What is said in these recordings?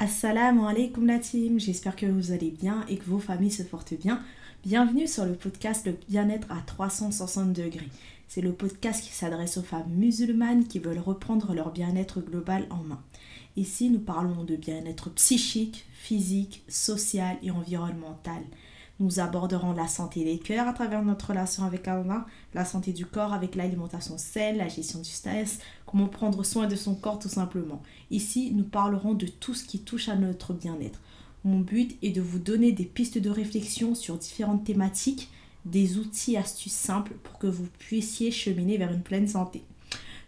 Assalamu alaikum la team, j'espère que vous allez bien et que vos familles se portent bien. Bienvenue sur le podcast Le bien-être à 360 degrés. C'est le podcast qui s'adresse aux femmes musulmanes qui veulent reprendre leur bien-être global en main. Ici, nous parlons de bien-être psychique, physique, social et environnemental. Nous aborderons la santé des cœurs à travers notre relation avec Allah, la santé du corps avec l'alimentation saine, la gestion du stress, comment prendre soin de son corps tout simplement. Ici, nous parlerons de tout ce qui touche à notre bien-être. Mon but est de vous donner des pistes de réflexion sur différentes thématiques, des outils astuces simples pour que vous puissiez cheminer vers une pleine santé.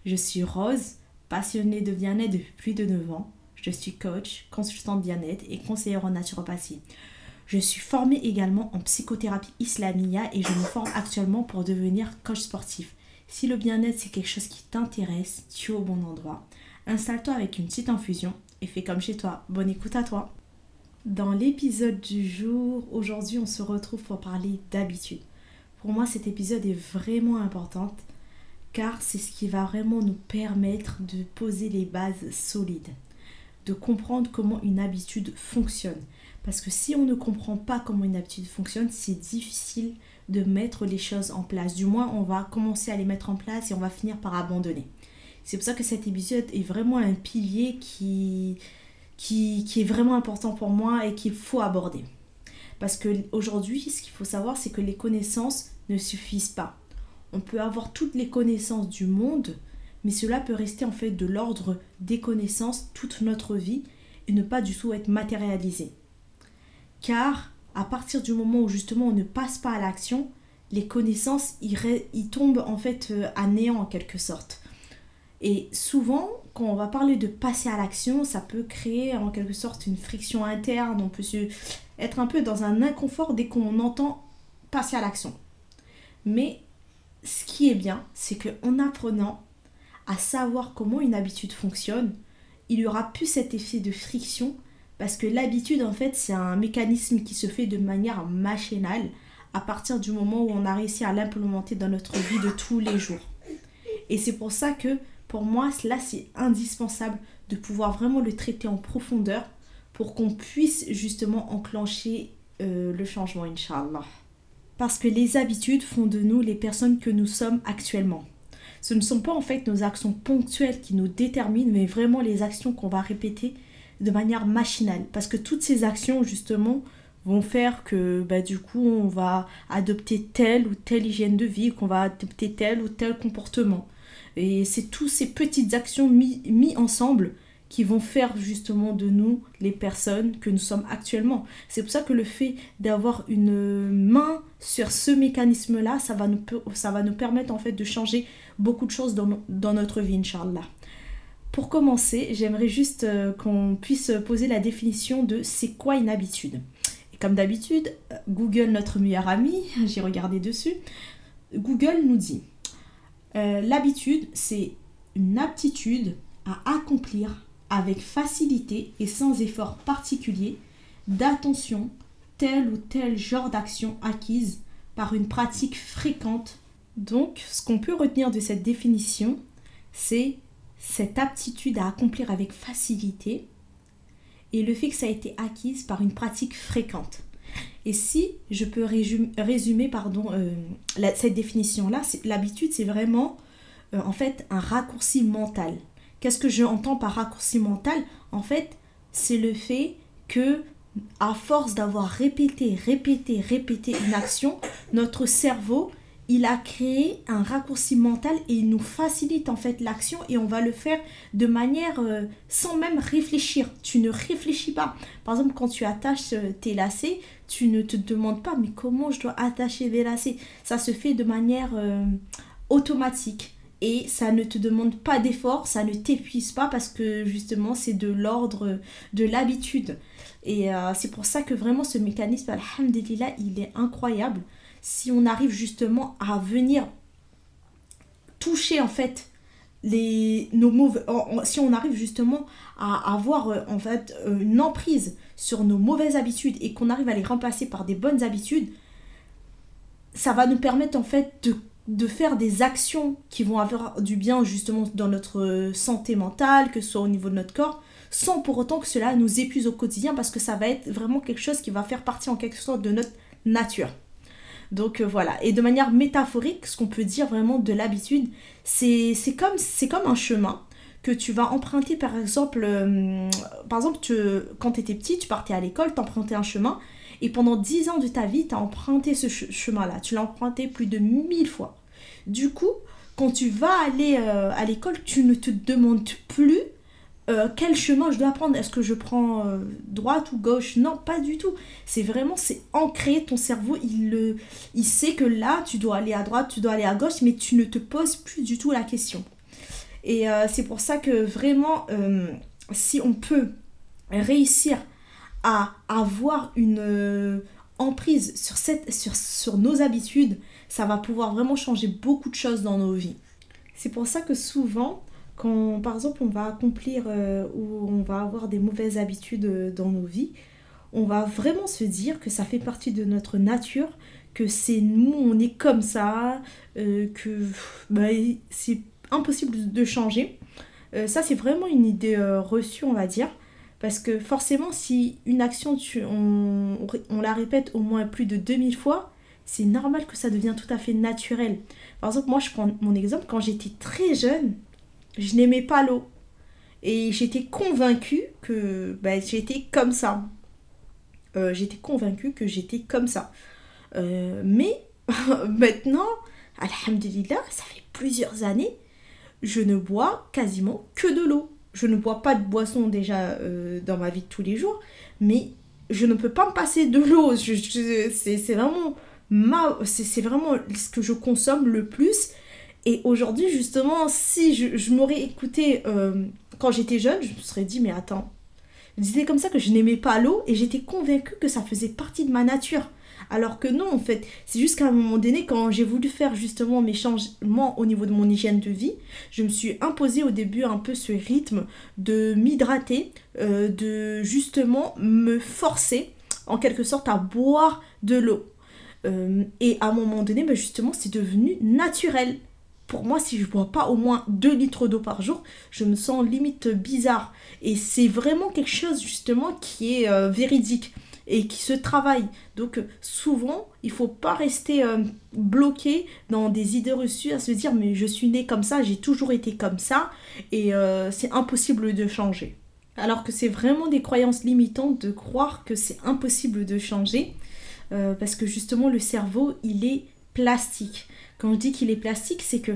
Je suis Rose, passionnée de bien-être depuis plus de 9 ans. Je suis coach, consultante bien-être et conseillère en naturopathie. Je suis formée également en psychothérapie islamia et je me forme actuellement pour devenir coach sportif. Si le bien-être c'est quelque chose qui t'intéresse, tu es au bon endroit. Installe-toi avec une petite infusion et fais comme chez toi. Bonne écoute à toi. Dans l'épisode du jour, aujourd'hui on se retrouve pour parler d'habitude. Pour moi cet épisode est vraiment important car c'est ce qui va vraiment nous permettre de poser les bases solides, de comprendre comment une habitude fonctionne. Parce que si on ne comprend pas comment une habitude fonctionne, c'est difficile de mettre les choses en place. Du moins, on va commencer à les mettre en place et on va finir par abandonner. C'est pour ça que cet épisode est vraiment un pilier qui, qui, qui est vraiment important pour moi et qu'il faut aborder. Parce qu'aujourd'hui, ce qu'il faut savoir, c'est que les connaissances ne suffisent pas. On peut avoir toutes les connaissances du monde, mais cela peut rester en fait de l'ordre des connaissances toute notre vie et ne pas du tout être matérialisé. Car à partir du moment où justement on ne passe pas à l'action, les connaissances ils, tombent en fait euh, à néant en quelque sorte. Et souvent, quand on va parler de passer à l'action, ça peut créer en quelque sorte une friction interne, on peut se, être un peu dans un inconfort dès qu'on entend passer à l'action. Mais ce qui est bien, c'est qu'en apprenant à savoir comment une habitude fonctionne, il y aura plus cet effet de friction parce que l'habitude, en fait, c'est un mécanisme qui se fait de manière machinale à partir du moment où on a réussi à l'implémenter dans notre vie de tous les jours. Et c'est pour ça que, pour moi, cela, c'est indispensable de pouvoir vraiment le traiter en profondeur pour qu'on puisse justement enclencher euh, le changement, Inch'Allah. Parce que les habitudes font de nous les personnes que nous sommes actuellement. Ce ne sont pas en fait nos actions ponctuelles qui nous déterminent, mais vraiment les actions qu'on va répéter de manière machinale. Parce que toutes ces actions, justement, vont faire que bah, du coup, on va adopter telle ou telle hygiène de vie, qu'on va adopter tel ou tel comportement. Et c'est toutes ces petites actions mises mis ensemble qui vont faire justement de nous les personnes que nous sommes actuellement. C'est pour ça que le fait d'avoir une main sur ce mécanisme-là, ça, va nous, ça va nous permettre en fait de changer beaucoup de choses dans, dans notre vie, Inch'Allah. Pour commencer, j'aimerais juste euh, qu'on puisse poser la définition de c'est quoi une habitude. Et comme d'habitude, euh, Google, notre meilleur ami, j'ai regardé dessus, Google nous dit euh, l'habitude, c'est une aptitude à accomplir avec facilité et sans effort particulier d'attention tel ou tel genre d'action acquise par une pratique fréquente. Donc, ce qu'on peut retenir de cette définition, c'est cette aptitude à accomplir avec facilité et le fait que ça a été acquise par une pratique fréquente. Et si je peux résumer, pardon, euh, cette définition-là, l'habitude, c'est vraiment euh, en fait un raccourci mental. Qu'est-ce que j'entends par raccourci mental? En fait, c'est le fait que à force d'avoir répété, répété, répété une action, notre cerveau il a créé un raccourci mental et il nous facilite en fait l'action et on va le faire de manière euh, sans même réfléchir. Tu ne réfléchis pas. Par exemple, quand tu attaches euh, tes lacets, tu ne te demandes pas mais comment je dois attacher les lacets? Ça se fait de manière euh, automatique et ça ne te demande pas d'effort, ça ne t'épuise pas parce que justement c'est de l'ordre de l'habitude. Et c'est pour ça que vraiment ce mécanisme, alhamdulillah, il est incroyable si on arrive justement à venir toucher en fait les, nos mauvais, si on arrive justement à avoir euh, en fait euh, une emprise sur nos mauvaises habitudes et qu'on arrive à les remplacer par des bonnes habitudes, ça va nous permettre en fait de, de, faire des actions qui vont avoir du bien justement dans notre santé mentale, que ce soit au niveau de notre corps, sans pour autant que cela nous épuise au quotidien parce que ça va être vraiment quelque chose qui va faire partie en quelque sorte de notre nature. Donc euh, voilà, et de manière métaphorique, ce qu'on peut dire vraiment de l'habitude, c'est comme, comme un chemin que tu vas emprunter par exemple, euh, par exemple quand tu étais petit, tu partais à l'école, tu empruntais un chemin, et pendant 10 ans de ta vie, tu as emprunté ce chemin-là, tu l'as emprunté plus de 1000 fois. Du coup, quand tu vas aller euh, à l'école, tu ne te demandes plus euh, quel chemin je dois prendre? Est-ce que je prends euh, droite ou gauche? Non, pas du tout. C'est vraiment, c'est ancré. Ton cerveau, il, le, il sait que là, tu dois aller à droite, tu dois aller à gauche, mais tu ne te poses plus du tout la question. Et euh, c'est pour ça que vraiment, si on peut réussir à avoir une emprise sur, cette, sur, sur nos habitudes, ça va pouvoir vraiment changer beaucoup de choses dans nos vies. C'est pour ça que souvent, quand par exemple on va accomplir euh, ou on va avoir des mauvaises habitudes euh, dans nos vies, on va vraiment se dire que ça fait partie de notre nature, que c'est nous, on est comme ça, euh, que bah, c'est impossible de changer. ça c'est vraiment une idée reçue on va dire. Parce que forcément si une action on, la répète au moins plus de 2000 fois, c'est normal que ça devient tout à fait naturel. Par exemple, moi je prends mon exemple, quand j'étais très jeune, je n'aimais pas l'eau. Et j'étais convaincue que ben, j'étais comme ça. Euh, j'étais convaincue que j'étais comme ça. Euh, mais maintenant, alhamdulillah, ça fait plusieurs années, je ne bois quasiment que de l'eau. Je ne bois pas de boisson déjà euh, dans ma vie de tous les jours, mais je ne peux pas me passer de l'eau. C'est vraiment, c'est vraiment ce que je consomme le plus et aujourd'hui, justement, si je, m'aurais écouté euh, quand j'étais jeune, je me serais dit, mais attends, c'était comme ça que je n'aimais pas l'eau et j'étais convaincue que ça faisait partie de ma nature. Alors que non, en fait, c'est juste qu'à un moment donné, quand j'ai voulu faire justement mes changements au niveau de mon hygiène de vie, je me suis imposé au début un peu ce rythme de m'hydrater, euh, de justement me forcer en quelque sorte à boire de l'eau. Euh, et à un moment donné, ben justement, c'est devenu naturel pour moi, si je bois pas au moins 2 litres d'eau par jour, je me sens limite bizarre. Et c'est vraiment quelque chose justement qui est euh, véridique et qui se travaille. Donc souvent, il faut pas rester euh, bloqué dans des idées reçues à se dire mais je suis né comme ça, j'ai toujours été comme ça et euh, c'est impossible de changer. Alors que c'est vraiment des croyances limitantes de croire que c'est impossible de changer parce que justement le cerveau, il est plastique. Quand je dis qu'il est plastique, c'est que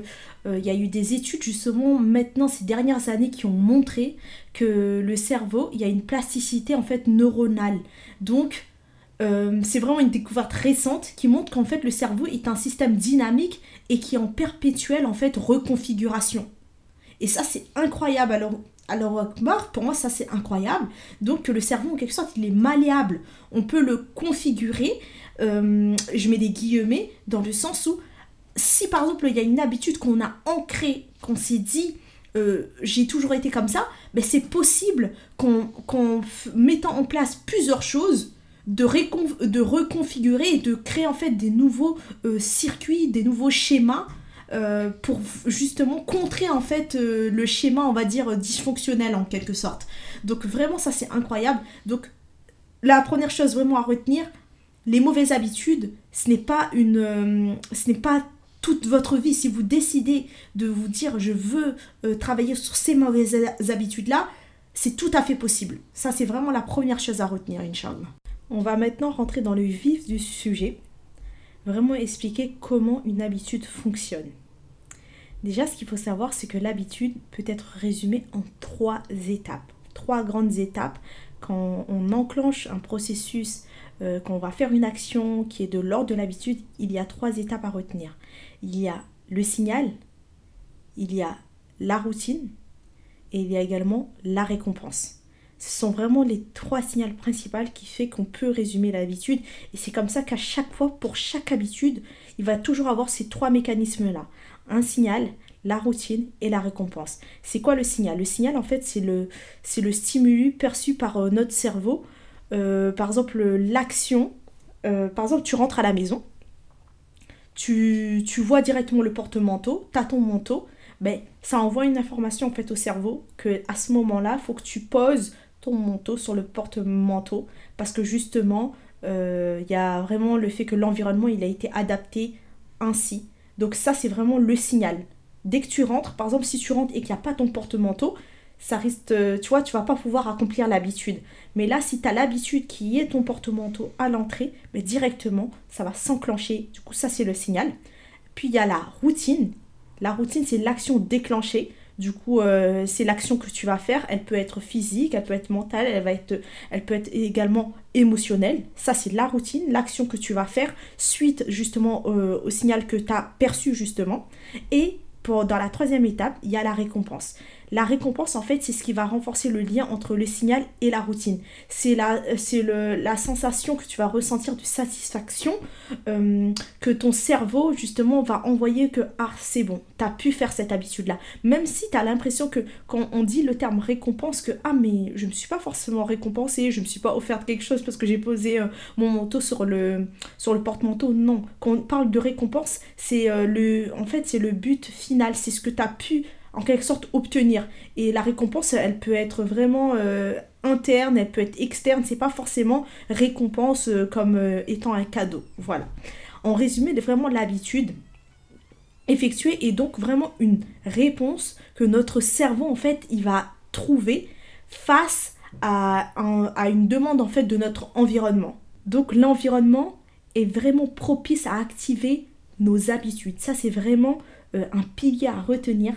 euh, il y a eu des études justement maintenant ces dernières années qui ont montré que le cerveau, il y a une plasticité en fait neuronale. Donc euh, c'est vraiment une découverte récente qui montre qu'en fait le cerveau est un système dynamique et qui est en perpétuelle en fait reconfiguration. Et ça c'est incroyable. Alors alors pour moi ça c'est incroyable. Donc le cerveau en quelque sorte il est malléable. On peut le configurer. Euh, je mets des guillemets dans le sens où si par exemple il y a une habitude qu'on a ancrée, qu'on s'est dit euh, j'ai toujours été comme ça, ben c'est possible qu'en mettant en place plusieurs choses, de, de, reconfigurer et de créer en fait des nouveaux euh, circuits, des nouveaux schémas pour justement contrer en fait le schéma on va dire dysfonctionnel en quelque sorte. Donc vraiment ça c'est incroyable. Donc la première chose vraiment à retenir, les mauvaises habitudes, ce n'est pas une, ce n'est pas toute votre vie, si vous décidez de vous dire je veux euh, travailler sur ces mauvaises habitudes-là, c'est tout à fait possible. Ça, c'est vraiment la première chose à retenir, Inch'Allah. On va maintenant rentrer dans le vif du sujet, vraiment expliquer comment une habitude fonctionne. Déjà, ce qu'il faut savoir, c'est que l'habitude peut être résumée en trois étapes. Trois grandes étapes. Quand on enclenche un processus, euh, quand on va faire une action qui est de l'ordre de l'habitude, il y a trois étapes à retenir il y a le signal, il y a la routine et il y a également la récompense. Ce sont vraiment les trois signaux principaux qui fait qu'on peut résumer l'habitude et c'est comme ça qu'à chaque fois, pour chaque habitude, il va toujours avoir ces trois mécanismes-là. Un signal, la routine et la récompense. C'est quoi le signal? Le signal, en fait, c'est le, le stimulus perçu par euh, notre cerveau. Euh, par exemple, l'action. Euh, par exemple, tu rentres à la maison tu, vois directement le porte-manteau, tu as ton manteau, ben, ça envoie une information en fait au cerveau que à ce moment-là, faut que tu poses ton manteau sur le porte-manteau parce que justement, euh, il y a vraiment le fait que l'environnement il a été adapté ainsi. Donc ça c'est vraiment le signal. Dès que tu rentres, par exemple si tu rentres et qu'il n'y a pas ton porte-manteau, ça risque, euh, tu vois, tu vas pas pouvoir accomplir l'habitude. Mais là, si tu as l'habitude qui est ton porte-manteau à l'entrée, mais directement, ça va s'enclencher. Du coup, ça, c'est le signal. Puis, il y a la routine. La routine, c'est l'action déclenchée. Du coup, euh, c'est l'action que tu vas faire. Elle peut être physique, elle peut être mentale, elle, va être, elle peut être également émotionnelle. Ça, c'est la routine, l'action que tu vas faire suite justement euh, au signal que tu as perçu justement. Et pour, dans la troisième étape, il y a la récompense. La récompense, en fait, c'est ce qui va renforcer le lien entre le signal et la routine. C'est la, la sensation que tu vas ressentir de satisfaction euh, que ton cerveau, justement, va envoyer que, ah, c'est bon, tu as pu faire cette habitude-là. Même si tu as l'impression que quand on dit le terme récompense, que, ah, mais je ne me suis pas forcément récompensée, je ne me suis pas offert quelque chose parce que j'ai posé euh, mon manteau sur le, sur le porte-manteau. Non, quand on parle de récompense, c'est euh, le, en fait, c'est le but final, c'est ce que tu as pu en quelque sorte obtenir. Et la récompense, elle peut être vraiment euh, interne, elle peut être externe, c'est pas forcément récompense euh, comme euh, étant un cadeau. Voilà. En résumé, vraiment l'habitude effectuée est donc vraiment une réponse que notre cerveau en fait il va trouver face à, à une demande en fait de notre environnement. Donc l'environnement est vraiment propice à activer nos habitudes. Ça c'est vraiment un pilier à retenir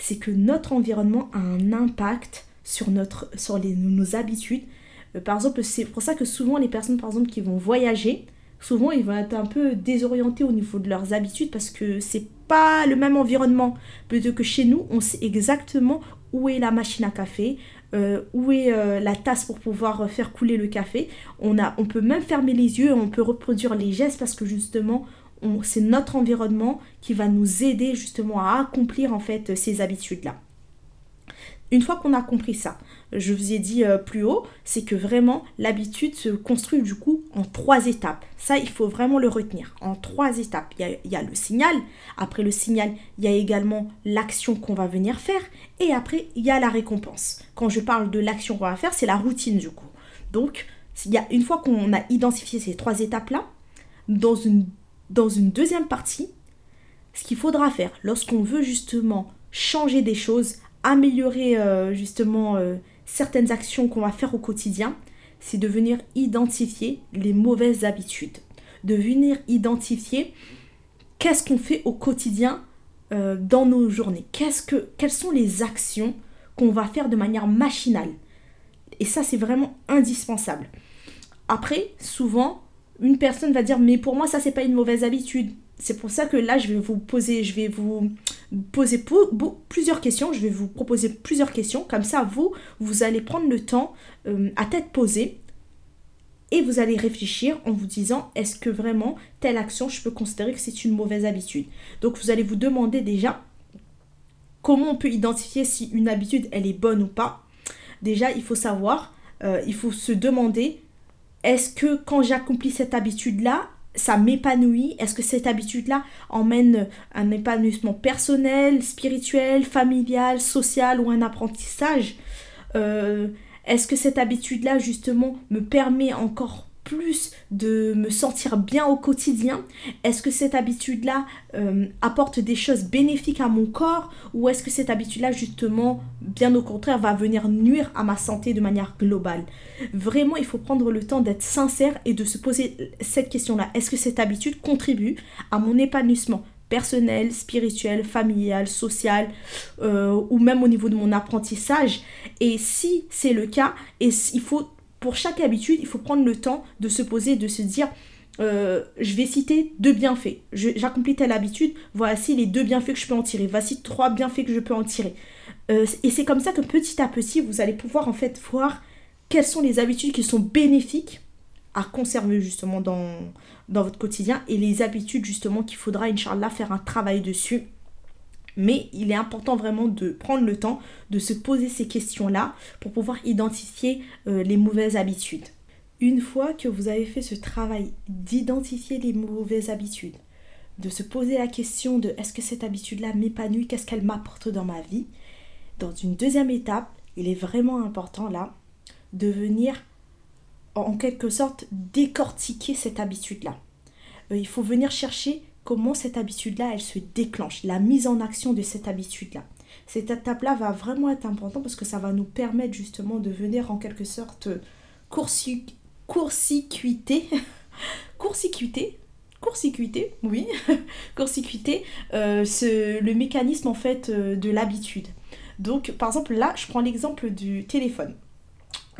c'est que notre environnement a un impact sur, notre, sur les, nos habitudes. Euh, par exemple, c'est pour ça que souvent les personnes par exemple qui vont voyager, souvent ils vont être un peu désorientés au niveau de leurs habitudes parce que c'est pas le même environnement. Plutôt que chez nous, on sait exactement où est la machine à café, euh, où est euh, la tasse pour pouvoir faire couler le café. On, a, on peut même fermer les yeux, on peut reproduire les gestes parce que justement c'est notre environnement qui va nous aider justement à accomplir en fait ces habitudes-là. Une fois qu'on a compris ça, je vous ai dit euh, plus haut, c'est que vraiment l'habitude se construit du coup en trois étapes. Ça, il faut vraiment le retenir. En trois étapes. Il y a, il y a le signal. Après le signal, il y a également l'action qu'on va venir faire. Et après, il y a la récompense. Quand je parle de l'action qu'on va faire, c'est la routine du coup. Donc, il y a, une fois qu'on a identifié ces trois étapes-là, dans une dans une deuxième partie, ce qu'il faudra faire lorsqu'on veut justement changer des choses, améliorer euh, justement euh, certaines actions qu'on va faire au quotidien, c'est de venir identifier les mauvaises habitudes, de venir identifier qu'est-ce qu'on fait au quotidien euh, dans nos journées, quelles sont les actions qu'on va faire de manière machinale. Et ça, c'est vraiment indispensable. Après, souvent, une personne va dire mais pour moi ça c'est pas une mauvaise habitude. C'est pour ça que là je vais vous poser, je vais vous poser plusieurs questions, je vais vous proposer plusieurs questions, comme ça vous, vous allez prendre le temps euh, à tête posée et vous allez réfléchir en vous disant est-ce que vraiment telle action je peux considérer que c'est une mauvaise habitude? Donc vous allez vous demander déjà comment on peut identifier si une habitude elle est bonne ou pas. Déjà il faut savoir, euh, il faut se demander est-ce que quand j'accomplis cette habitude-là, ça m'épanouit? Est-ce que cette habitude-là emmène un épanouissement personnel, spirituel, familial, social ou un apprentissage? Euh, Est-ce que cette habitude-là, justement, me permet encore plus de me sentir bien au quotidien? Est-ce que cette habitude-là euh, apporte des choses bénéfiques à mon corps? Ou est-ce que cette habitude-là, justement, bien au contraire, va venir nuire à ma santé de manière globale? Vraiment, il faut prendre le temps d'être sincère et de se poser cette question-là. Est-ce que cette habitude contribue à mon épanouissement personnel, spirituel, familial, social, euh, ou même au niveau de mon apprentissage? Et si c'est le cas, et il faut pour chaque habitude, il faut prendre le temps de se poser, de se dire, euh, je vais citer deux bienfaits. J'accomplis telle habitude, voici les deux bienfaits que je peux en tirer. Voici trois bienfaits que je peux en tirer. Euh, et c'est comme ça que petit à petit, vous allez pouvoir en fait voir quelles sont les habitudes qui sont bénéfiques à conserver justement dans, dans votre quotidien et les habitudes justement qu'il faudra, Inch'Allah, faire un travail dessus mais il est important vraiment de prendre le temps de se poser ces questions-là pour pouvoir identifier euh, les mauvaises habitudes. Une fois que vous avez fait ce travail d'identifier les mauvaises habitudes, de se poser la question de est-ce que cette habitude-là m'épanouit, qu'est-ce qu'elle m'apporte dans ma vie. Dans une deuxième étape, il est vraiment important là de venir en quelque sorte décortiquer cette habitude-là. Euh, il faut venir chercher comment cette habitude-là, elle se déclenche, la mise en action de cette habitude-là. Cette étape-là va vraiment être importante parce que ça va nous permettre justement de venir en quelque sorte court-circuiter, court-circuiter, oui, court-circuiter euh, le mécanisme en fait euh, de l'habitude. Donc par exemple là, je prends l'exemple du téléphone.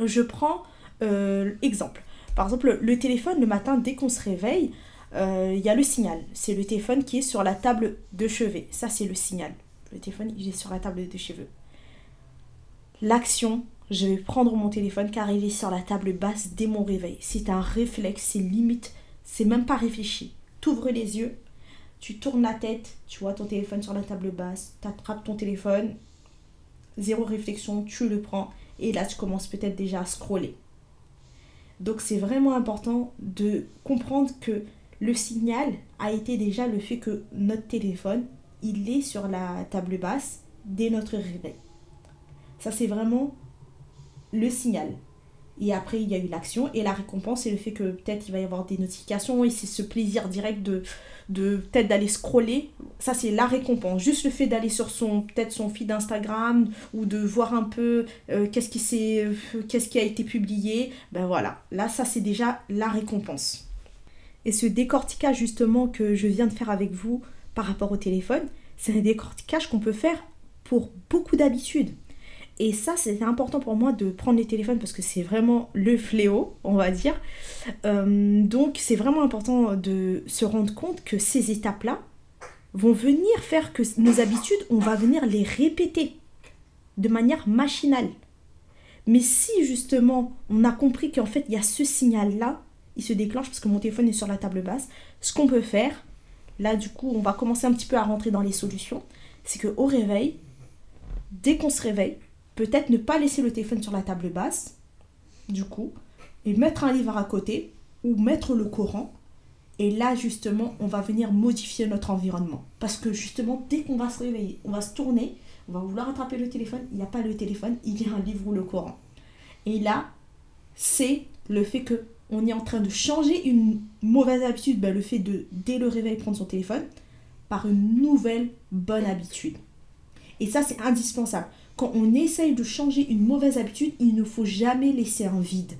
Je prends euh, exemple. Par exemple, le téléphone, le matin, dès qu'on se réveille, il y a le signal. C'est le téléphone qui est sur la table de chevet. Ça, c'est le signal. Le téléphone, il est sur la table de chevet. L'action, je vais prendre mon téléphone car il est sur la table basse dès mon réveil. C'est un réflexe, c'est limite, c'est même pas réfléchi. Tu ouvres les yeux, tu tournes la tête, tu vois ton téléphone sur la table basse, tu attrapes ton téléphone, zéro réflexion, tu le prends et là tu commences peut-être déjà à scroller. Donc c'est vraiment important de comprendre que le signal a été déjà le fait que notre téléphone, il est sur la table basse dès notre réveil. Ça c'est vraiment le signal. Et après, il y a eu l'action et la récompense, c'est le fait que peut-être il va y avoir des notifications et c'est ce plaisir direct de, de peut-être d'aller scroller. Ça, c'est la récompense. Juste le fait d'aller sur son peut-être son feed Instagram ou de voir un peu euh, qu'est-ce qui euh, qu'est-ce qui a été publié. Ben voilà, là, ça c'est déjà la récompense. Et ce décortiquage justement que je viens de faire avec vous par rapport au téléphone, c'est un décortiquage qu'on peut faire pour beaucoup d'habitudes. Et ça, c'est important pour moi de prendre les téléphones parce que c'est vraiment le fléau, on va dire. Euh, donc, c'est vraiment important de se rendre compte que ces étapes-là vont venir faire que nos habitudes, on va venir les répéter de manière machinale. Mais si justement on a compris qu'en fait il y a ce signal-là, il se déclenche parce que mon téléphone est sur la table basse, ce qu'on peut faire, là du coup on va commencer un petit peu à rentrer dans les solutions, c'est qu'au réveil, dès qu'on se réveille, peut-être ne pas laisser le téléphone sur la table basse, du coup, et mettre un livre à côté ou mettre le Coran. Et là, justement, on va venir modifier notre environnement. Parce que justement, dès qu'on va se réveiller, on va se tourner, on va vouloir attraper le téléphone, il n'y a pas le téléphone, il y a un livre ou le Coran. Et là, c'est le fait que on est en train de changer une mauvaise habitude, ben, le fait de, dès le réveil, prendre son téléphone, par une nouvelle bonne habitude. Et ça, c'est indispensable quand on essaye de changer une mauvaise habitude, il ne faut jamais laisser un vide.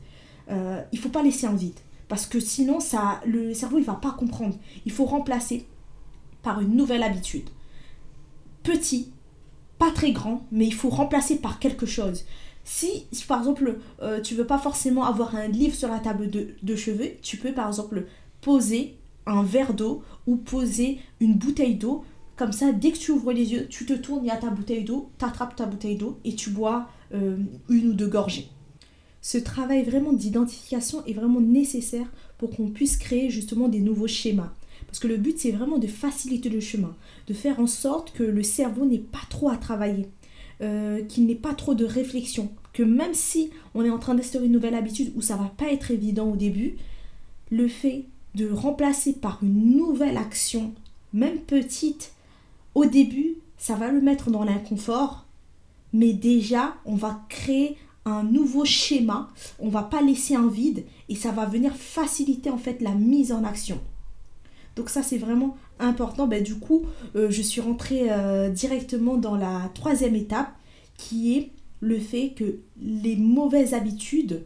Euh, il ne faut pas laisser un vide. Parce que sinon, ça, le cerveau ne va pas comprendre. Il faut remplacer par une nouvelle habitude. Petit, pas très grand, mais il faut remplacer par quelque chose. Si, par exemple, euh, tu veux pas forcément avoir un livre sur la table de, cheveux, tu peux par exemple poser un verre d'eau ou poser une bouteille d'eau comme ça, dès que tu ouvres les yeux, tu te tournes, il y a ta bouteille d'eau, tu attrapes ta bouteille d'eau et tu bois euh, une ou deux gorgées. Ce travail vraiment d'identification est vraiment nécessaire pour qu'on puisse créer justement des nouveaux schémas. Parce que le but, c'est vraiment de faciliter le chemin, de faire en sorte que le cerveau n'ait pas trop à travailler, euh, qu'il n'ait pas trop de réflexion, que même si on est en train d'instaurer une nouvelle habitude où ça va pas être évident au début, le fait de remplacer par une nouvelle action, même petite, au début, ça va le mettre dans l'inconfort, mais déjà, on va créer un nouveau schéma, on va pas laisser un vide et ça va venir faciliter en fait la mise en action. Donc ça c'est vraiment important. Ben, du coup, euh, je suis rentrée euh, directement dans la troisième étape qui est le fait que les mauvaises habitudes,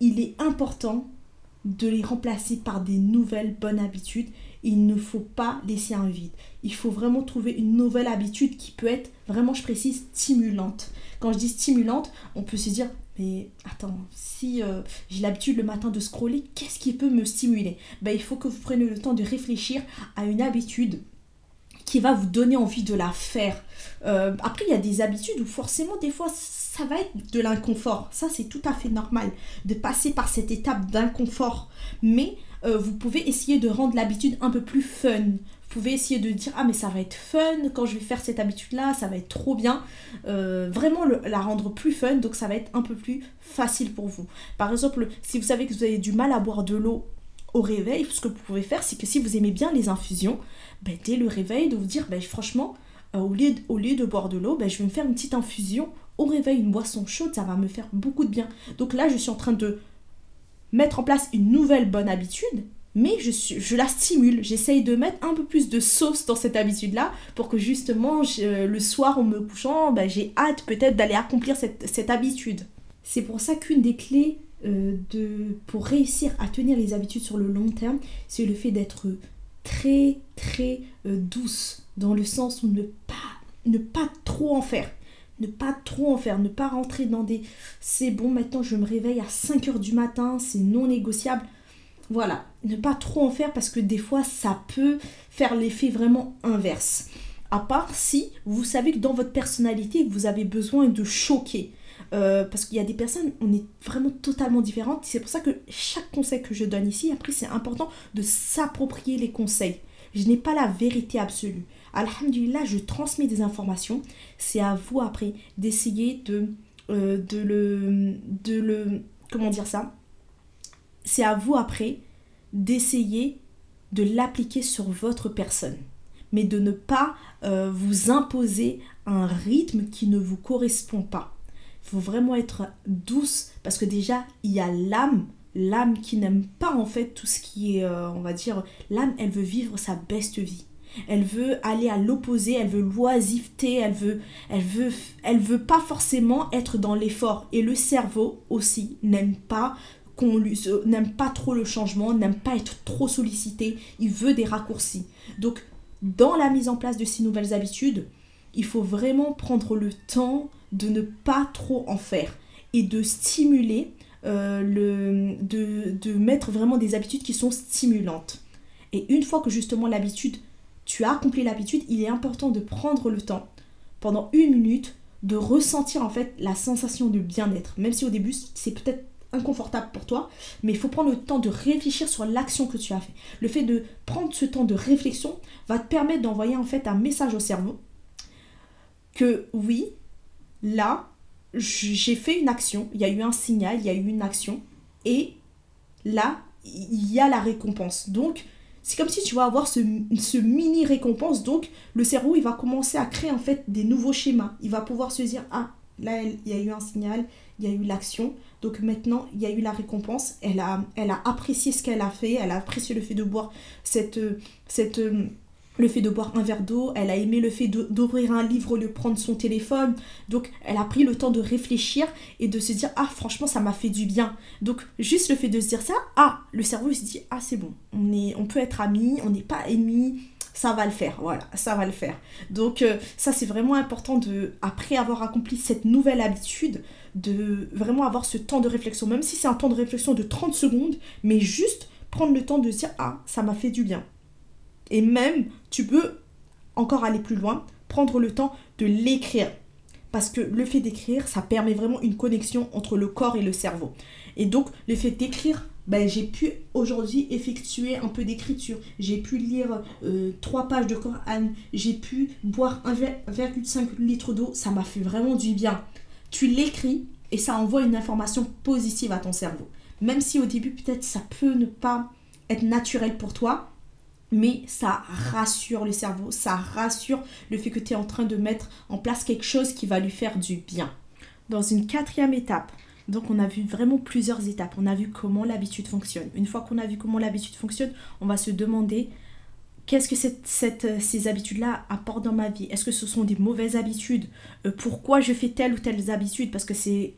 il est important de les remplacer par des nouvelles bonnes habitudes il ne faut pas laisser un vide. Il faut vraiment trouver une nouvelle habitude qui peut être vraiment, je précise, stimulante. Quand je dis stimulante, on peut se dire, mais attends, si euh, j'ai l'habitude le matin de scroller, qu'est-ce qui peut me stimuler? Ben, Il faut que vous preniez le temps de réfléchir à une habitude qui va vous donner envie de la faire. Euh, après, il y a des habitudes où forcément, des fois, ça va être de l'inconfort. Ça, c'est tout à fait normal de passer par cette étape d'inconfort. Mais euh, vous pouvez essayer de rendre l'habitude un peu plus fun. Pouvez essayer de dire ah mais ça va être fun quand je vais faire cette habitude là, ça va être trop bien. Euh, vraiment la rendre plus fun, donc ça va être un peu plus facile pour vous. Par exemple, si vous savez que vous avez du mal à boire de l'eau au réveil, ce que vous pouvez faire, c'est que si vous aimez bien les infusions, ben, dès le réveil, de vous dire, ben, franchement, euh, au, lieu de, au, lieu de, boire de l'eau, ben, je vais me faire une petite infusion au réveil, une boisson chaude, ça va me faire beaucoup de bien. Donc là, je suis en train de mettre en place une nouvelle bonne habitude, mais je, la stimule. J'essaye de mettre un peu plus de sauce dans cette habitude-là pour que justement, le soir, en me couchant, ben, j'ai hâte peut-être d'aller accomplir cette, cette habitude. C'est pour ça qu'une des clés euh, de, pour réussir à tenir les habitudes sur le long terme, c'est le fait d'être très très euh, douce, dans le sens où ne pas, ne pas trop en faire. Ne pas trop en faire, ne pas rentrer dans des c'est bon, maintenant je me réveille à 5 heures du matin, c'est non négociable. Voilà, ne pas trop en faire parce que des fois ça peut faire l'effet vraiment inverse. À part si vous savez que dans votre personnalité, vous avez besoin de choquer. Euh, parce qu'il y a des personnes, on est vraiment totalement différentes. C'est pour ça que chaque conseil que je donne ici, après, c'est important de s'approprier les conseils. Je n'ai pas la vérité absolue. Alhamdulillah, je transmets des informations. C'est à vous après d'essayer de, euh, de, le, de le. Comment dire ça? C'est à vous après d'essayer de l'appliquer sur votre personne. Mais de ne pas euh, vous imposer un rythme qui ne vous correspond pas. Il faut vraiment être douce parce que déjà, il y a l'âme, l'âme qui n'aime pas en fait tout ce qui est, euh, on va dire, l'âme, elle veut vivre sa best vie. Elle veut aller à l'opposé, elle veut l'oisiveté, elle veut, elle veut, elle veut pas forcément être dans l'effort. Et le cerveau aussi n'aime pas qu'on n'aime pas trop le changement, n'aime pas être trop sollicité, il veut des raccourcis. Donc dans la mise en place de ces nouvelles habitudes, il faut vraiment prendre le temps de ne pas trop en faire et de stimuler, euh, le, de, de mettre vraiment des habitudes qui sont stimulantes. Et une fois que justement l'habitude, tu as accompli l'habitude, il est important de prendre le temps pendant une minute de ressentir en fait la sensation de bien-être. Même si au début c'est peut-être inconfortable pour toi, mais il faut prendre le temps de réfléchir sur l'action que tu as fait. Le fait de prendre ce temps de réflexion va te permettre d'envoyer en fait un message au cerveau que oui, là, j'ai fait une action, il y a eu un signal, il y a eu une action, et là, il y a la récompense. Donc, c'est comme si tu vas avoir ce, mini récompense. Donc, le cerveau, il va commencer à créer en fait des nouveaux schémas. Il va pouvoir se dire, ah, là, il y a eu un signal, il y a eu l'action. Donc maintenant, il y a eu la récompense. Elle a, apprécié ce qu'elle a fait. Elle a apprécié le fait de boire cette, le fait de boire un verre d'eau, elle a aimé le fait d'ouvrir un livre de prendre son téléphone. Donc elle a pris le temps de réfléchir et de se dire ah franchement ça m'a fait du bien. Donc juste le fait de se dire ça, ah le cerveau se dit ah c'est bon, on on peut être amis, on n'est pas ennemis, ça va le faire, voilà, ça va le faire. Donc euh, ça c'est vraiment important de après avoir accompli cette nouvelle habitude de vraiment avoir ce temps de réflexion même si c'est un temps de réflexion de 30 secondes mais juste prendre le temps de dire ah ça m'a fait du bien et même, tu peux encore aller plus loin, prendre le temps de l'écrire. Parce que le fait d'écrire, ça permet vraiment une connexion entre le corps et le cerveau. Et donc, le fait d'écrire, ben, j'ai pu aujourd'hui effectuer un peu d'écriture. J'ai pu lire euh, trois pages de Coran. J'ai pu boire 1,5 litre d'eau. Ça m'a fait vraiment du bien. Tu l'écris et ça envoie une information positive à ton cerveau. Même si au début, peut-être, ça peut ne pas être naturel pour toi, mais ça rassure le cerveau, ça rassure le fait que tu es en train de mettre en place quelque chose qui va lui faire du bien. Dans une quatrième étape, donc on a vu vraiment plusieurs étapes, on a vu comment l'habitude fonctionne. Une fois qu'on a vu comment l'habitude fonctionne, on va se demander Qu'est-ce que cette, euh, ces habitudes-là apportent dans ma vie? Est-ce que ce sont des mauvaises habitudes? Euh, Pourquoi je fais telle ou telle habitude Parce que c'est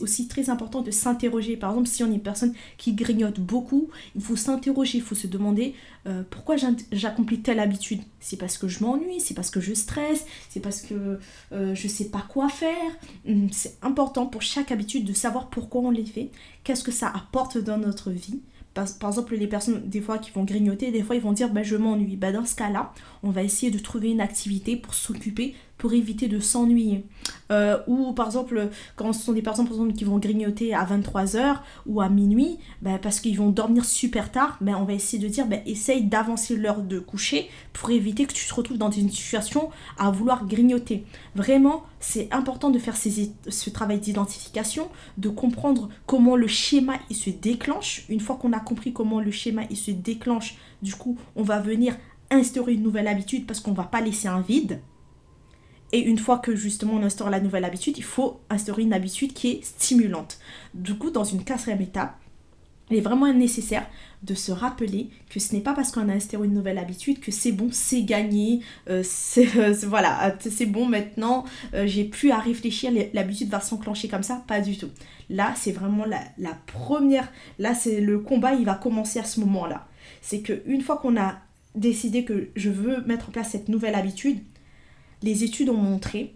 aussi très important de s'interroger. Par exemple, si on est une personne qui grignote beaucoup, il faut s'interroger, il faut se demander euh, pourquoi j'accomplis telle habitude? C'est parce que je m'ennuie, c'est parce que je stresse, c'est parce que je ne sais pas quoi faire. Hum, c'est important pour chaque habitude de savoir pourquoi on les fait, qu'est-ce que ça apporte dans notre vie? Par, exemple, les personnes, des fois, qui vont grignoter, des fois, ils vont dire bah, je m'ennuie. Bah, dans ce cas-là, on va essayer de trouver une activité pour s'occuper pour éviter de s'ennuyer. Euh, ou par exemple, quand ce sont des personnes qui vont grignoter à 23h ou à minuit, ben, parce qu'ils vont dormir super tard, ben, on va essayer de dire ben, essaye d'avancer l'heure de coucher pour éviter que tu te retrouves dans une situation à vouloir grignoter. Vraiment, c'est important de faire ce travail d'identification, de comprendre comment le schéma il se déclenche. Une fois qu'on a compris comment le schéma il se déclenche, du coup, on va venir instaurer une nouvelle habitude parce qu'on va pas laisser un vide. Et une fois que justement on instaure la nouvelle habitude, il faut instaurer une habitude qui est stimulante. Du coup, dans une quatrième étape, il est vraiment nécessaire de se rappeler que ce n'est pas parce qu'on a instauré une nouvelle habitude que c'est bon, c'est gagné, euh, c'est euh, voilà, c'est bon maintenant, euh, j'ai plus à réfléchir, l'habitude va s'enclencher comme ça, pas du tout. Là, c'est vraiment la, la, première, là c'est le combat, il va commencer à ce moment-là. C'est que une fois qu'on a décidé que je veux mettre en place cette nouvelle habitude, les études ont montré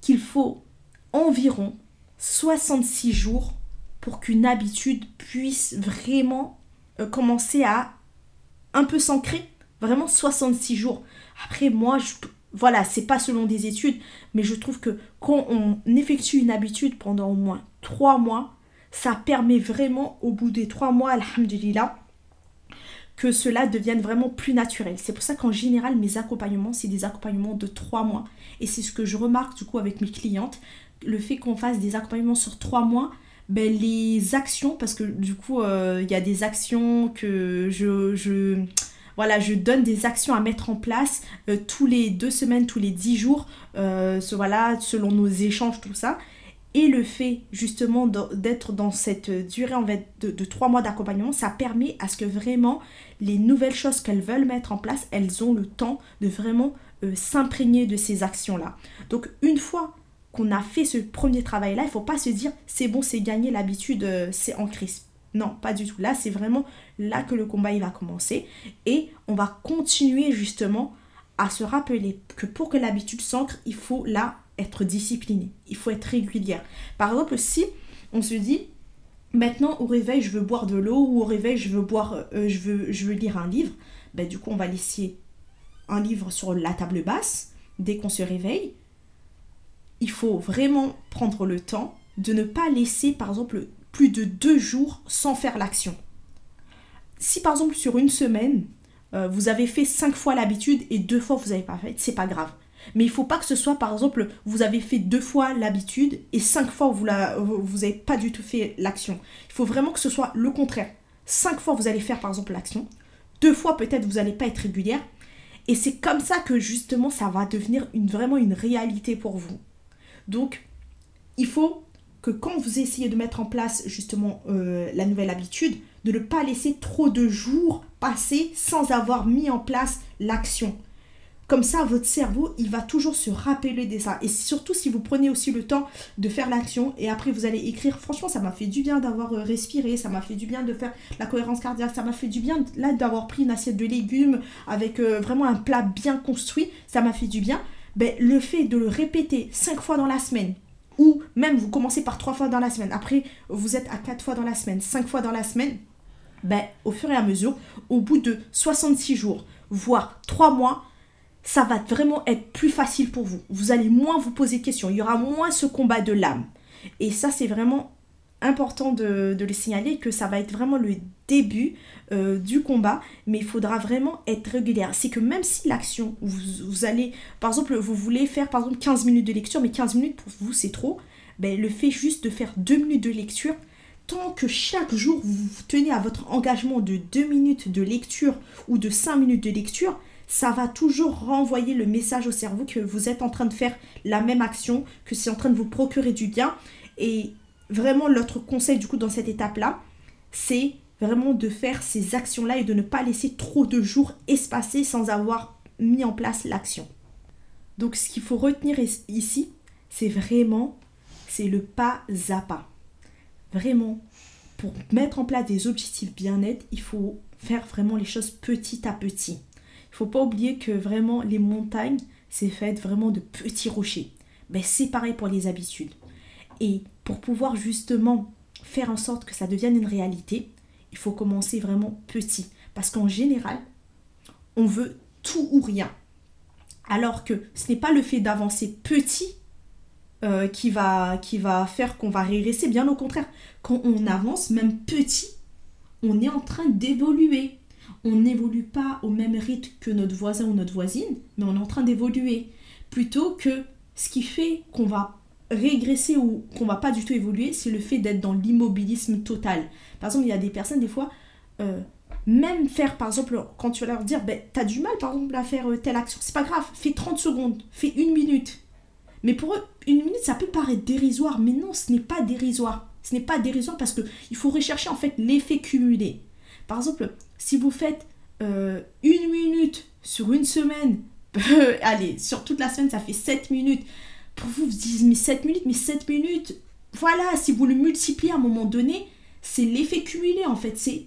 qu'il faut environ 66 jours pour qu'une habitude puisse vraiment euh, commencer à un peu s'ancrer. Vraiment 66 jours. Après, moi, je, voilà, c'est pas selon des études, mais je trouve que quand on effectue une habitude pendant au moins 3 mois, ça permet vraiment, au bout des 3 mois, alhamdulillah, que cela devienne vraiment plus naturel. C'est pour ça qu'en général, mes accompagnements, c'est des accompagnements de trois mois. Et c'est ce que je remarque du coup avec mes clientes. Le fait qu'on fasse des accompagnements sur trois mois, ben, les actions, parce que du coup, euh, il y a des actions que je, je, voilà, je donne des actions à mettre en place euh, tous les deux semaines, tous les dix jours, euh, voilà, selon nos échanges, tout ça. Et le fait justement d'être dans cette durée de, trois mois d'accompagnement, ça permet à ce que vraiment les nouvelles choses qu'elles veulent mettre en place, elles ont le temps de vraiment euh, s'imprégner de ces actions-là. Donc une fois qu'on a fait ce premier travail-là, il ne faut pas se dire c'est bon, c'est gagné, l'habitude, euh, c'est en crise. Non, pas du tout. Là, c'est vraiment là que le combat il va commencer. Et on va continuer justement à se rappeler que pour que l'habitude s'ancre, il faut là être discipliné, il faut être régulière. Par exemple, si on se dit maintenant au réveil je veux boire de l'eau ou au réveil je veux boire euh, je veux lire un livre, ben, du coup on va laisser un livre sur la table basse dès qu'on se réveille. Il faut vraiment prendre le temps de ne pas laisser par exemple plus de deux jours sans faire l'action. Si par exemple sur une semaine, euh, vous avez fait cinq fois l'habitude et deux fois vous n'avez pas fait, c'est pas grave. Mais il faut pas que ce soit, par exemple, vous avez fait deux fois l'habitude et cinq fois vous n'avez vous pas du tout fait l'action. Il faut vraiment que ce soit le contraire. Cinq fois vous allez faire, par exemple, l'action. Deux fois peut-être vous n'allez pas être régulière. Et c'est comme ça que justement ça va devenir vraiment une réalité pour vous. Donc, il faut que quand vous essayez de mettre en place justement euh, la nouvelle habitude, de ne pas laisser trop de jours passer sans avoir mis en place l'action. Comme ça, votre cerveau, il va toujours se rappeler de ça. Et surtout si vous prenez aussi le temps de faire l'action et après vous allez écrire, franchement, ça m'a fait du bien d'avoir euh, respiré, ça m'a fait du bien de faire la cohérence cardiaque, ça m'a fait du bien là d'avoir pris une assiette de légumes avec euh, vraiment un plat bien construit, ça m'a fait du bien. Ben, le fait de le répéter cinq fois dans la semaine, ou même vous commencez par trois fois dans la semaine, après vous êtes à quatre fois dans la semaine, cinq fois dans la semaine, ben, au fur et à mesure, au bout de 66 jours, voire trois mois, ça va vraiment être plus facile pour vous. Vous allez moins vous poser de questions. Il y aura moins ce combat de l'âme. Et ça, c'est vraiment important de, le signaler que ça va être vraiment le début euh, du combat, mais il faudra vraiment être régulière. C'est que même si l'action, vous, allez, par exemple, vous voulez faire par exemple 15 minutes de lecture, mais 15 minutes pour vous c'est trop, ben, le fait juste de faire 2 minutes de lecture, tant que chaque jour vous vous tenez à votre engagement de 2 minutes de lecture ou de 5 minutes de lecture, ça va toujours renvoyer le message au cerveau que vous êtes en train de faire la même action, que c'est en train de vous procurer du bien. Et vraiment, l'autre conseil du coup dans cette étape-là, c'est vraiment de faire ces actions-là et de ne pas laisser trop de jours espacés sans avoir mis en place l'action. Donc ce qu'il faut retenir ici, c'est vraiment, c'est le pas à pas. Vraiment, pour mettre en place des objectifs bien-être, il faut faire vraiment les choses petit à petit faut pas oublier que vraiment les montagnes, c'est fait vraiment de petits rochers. Ben, c'est pareil pour les habitudes. Et pour pouvoir justement faire en sorte que ça devienne une réalité, il faut commencer vraiment petit. Parce qu'en général, on veut tout ou rien. Alors que ce n'est pas le fait d'avancer petit euh, qui, va, qui va faire qu'on va régresser, bien au contraire. Quand on avance, même petit, on est en train d'évoluer. On n'évolue pas au même rythme que notre voisin ou notre voisine, mais on est en train d'évoluer. Plutôt que ce qui fait qu'on va régresser ou qu'on va pas du tout évoluer, c'est le fait d'être dans l'immobilisme total. Par exemple, il y a des personnes, des fois, euh, même faire, par exemple, quand tu vas leur dire, ben, tu as du mal, par exemple, à faire euh, telle action, c'est pas grave, fais 30 secondes, fais une minute. Mais pour eux, une minute, ça peut paraître dérisoire, mais non, ce n'est pas dérisoire. Ce n'est pas dérisoire parce qu'il faut rechercher en fait l'effet cumulé. Par exemple, si vous faites euh, une minute sur une semaine, allez, sur toute la semaine, ça fait 7 minutes. Pour vous, vous dites, mais 7 minutes, mais 7 minutes, voilà, si vous le multipliez à un moment donné, c'est l'effet cumulé en fait. C'est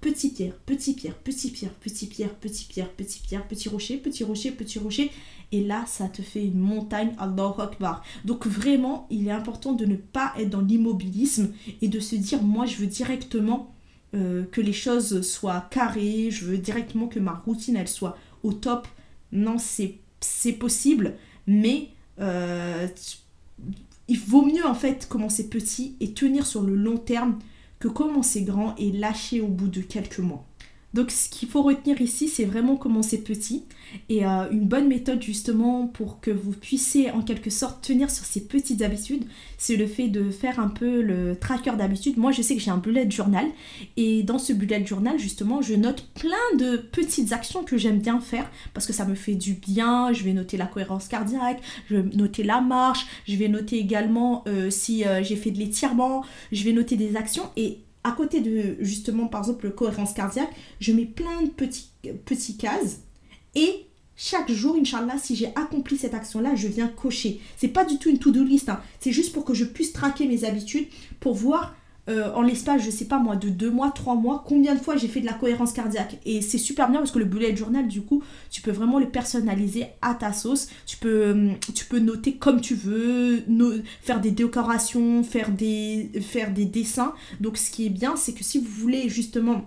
petit pierre, petit pierre, petit pierre, petit pierre, petit pierre, petit pierre, petit rocher, petit rocher, petit rocher. Et là, ça te fait une montagne, Allahu Akbar. Donc vraiment, il est important de ne pas être dans l'immobilisme et de se dire, moi, je veux directement euh, que les choses soient carrées, je veux directement que ma routine, elle soit au top. Non, c'est possible, mais euh, il vaut mieux en fait commencer petit et tenir sur le long terme que commencer grand et lâcher au bout de quelques mois. Donc ce qu'il faut retenir ici, c'est vraiment commencer petit. Et euh, une bonne méthode justement pour que vous puissiez en quelque sorte tenir sur ces petites habitudes, c'est le fait de faire un peu le tracker d'habitude. Moi je sais que j'ai un bullet journal et dans ce bullet journal justement je note plein de petites actions que j'aime bien faire parce que ça me fait du bien. Je vais noter la cohérence cardiaque, je vais noter la marche, je vais noter également euh, si euh, j'ai fait de l'étirement, je vais noter des actions et à côté de justement par exemple le cohérence cardiaque, je mets plein de petits, petits cases et chaque jour, Inch'Allah, si j'ai accompli cette action-là, je viens cocher. C'est pas du tout une to-do list, hein. c'est juste pour que je puisse traquer mes habitudes, pour voir euh, en l'espace, je sais pas moi, de deux mois, trois mois, combien de fois j'ai fait de la cohérence cardiaque. Et c'est super bien parce que le bullet journal, du coup, tu peux vraiment le personnaliser à ta sauce. Tu peux, peux noter comme tu veux, faire des décorations, faire des, faire des dessins. Donc ce qui est bien, c'est que si vous voulez justement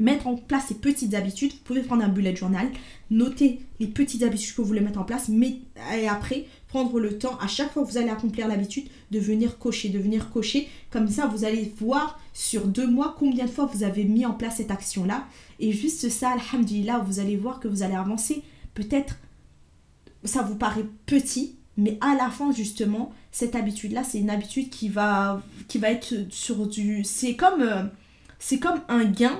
mettre en place ces petites habitudes, vous pouvez prendre un bullet journal, noter les petites habitudes que vous voulez mettre en place, mais et après prendre le temps à chaque fois que vous allez accomplir l'habitude de venir cocher, de venir cocher. Comme ça, vous allez voir sur deux mois combien de fois vous avez mis en place cette action-là. Et juste ça, alhamdulillah, vous allez voir que vous allez avancer. Peut-être ça vous paraît petit, mais à la fin, justement, cette habitude-là, c'est une habitude qui va, qui va être sur du... C'est comme, euh, c'est comme un gain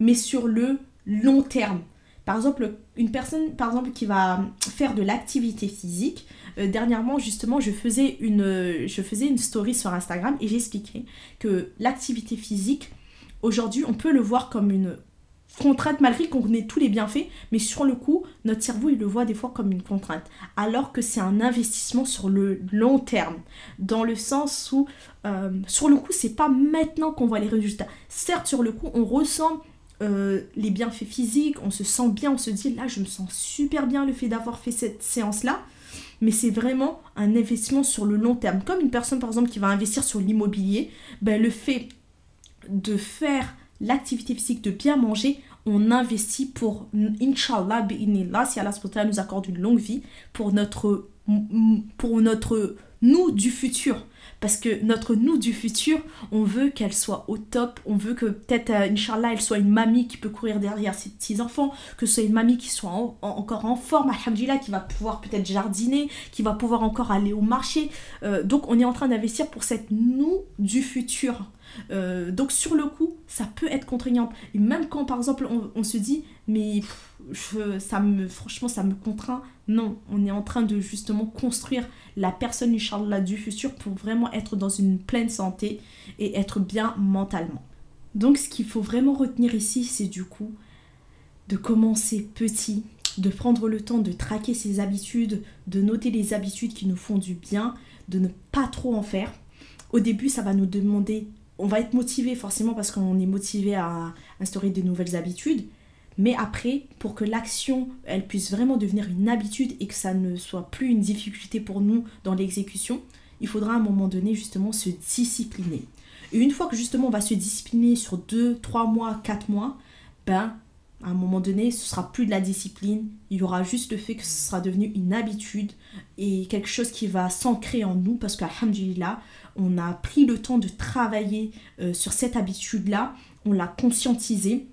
mais sur le long terme. Par exemple, une personne par exemple, qui va faire de l'activité physique, euh, dernièrement justement je faisais, une, je faisais une story sur Instagram et j'expliquais que l'activité physique, aujourd'hui on peut le voir comme une contrainte malgré qu'on connaît tous les bienfaits, mais sur le coup, notre cerveau il le voit des fois comme une contrainte, alors que c'est un investissement sur le long terme, dans le sens où euh, sur le coup c'est pas maintenant qu'on voit les résultats. Certes sur le coup on ressent euh, les bienfaits physiques, on se sent bien, on se dit là je me sens super bien le fait d'avoir fait cette séance-là, mais c'est vraiment un investissement sur le long terme. Comme une personne par exemple qui va investir sur l'immobilier, ben, le fait de faire l'activité physique, de bien manger, on investit pour, Inch'Allah, si Allah nous accorde une longue vie, pour notre, pour notre nous du futur. Parce que notre nous du futur, on veut qu'elle soit au top, on veut que peut-être, euh, Inch'Allah, elle soit une mamie qui peut courir derrière ses petits enfants, que ce soit une mamie qui soit encore en forme, alhamdulillah, qui va pouvoir peut-être jardiner, qui va pouvoir encore aller au marché. Euh, donc on est en train d'investir pour cette nous du futur. Euh, donc sur le coup, ça peut être contraignant. Et même quand par exemple on, se dit, mais ça me, franchement ça me contraint. Non, on est en train de justement construire la personne, Inch'Allah, du futur pour vraiment être dans une pleine santé et être bien mentalement. Donc ce qu'il faut vraiment retenir ici, c'est du coup de commencer petit, de prendre le temps de traquer ses habitudes, de noter les habitudes qui nous font du bien, de ne pas trop en faire. Au début, ça va nous demander on va être motivé forcément parce qu'on est motivé à instaurer de nouvelles habitudes. Mais après, pour que l'action, elle puisse vraiment devenir une habitude et que ça ne soit plus une difficulté pour nous dans l'exécution, il faudra à un moment donné justement se discipliner. Et une fois que justement on va se discipliner sur 2, 3 mois, 4 mois, ben À un moment donné, ce sera plus de la discipline, il y aura juste le fait que ce sera devenu une habitude et quelque chose qui va s'ancrer en nous parce qu'Alhamdulillah, on a pris le temps de travailler euh, sur cette habitude-là, on l'a conscientisée.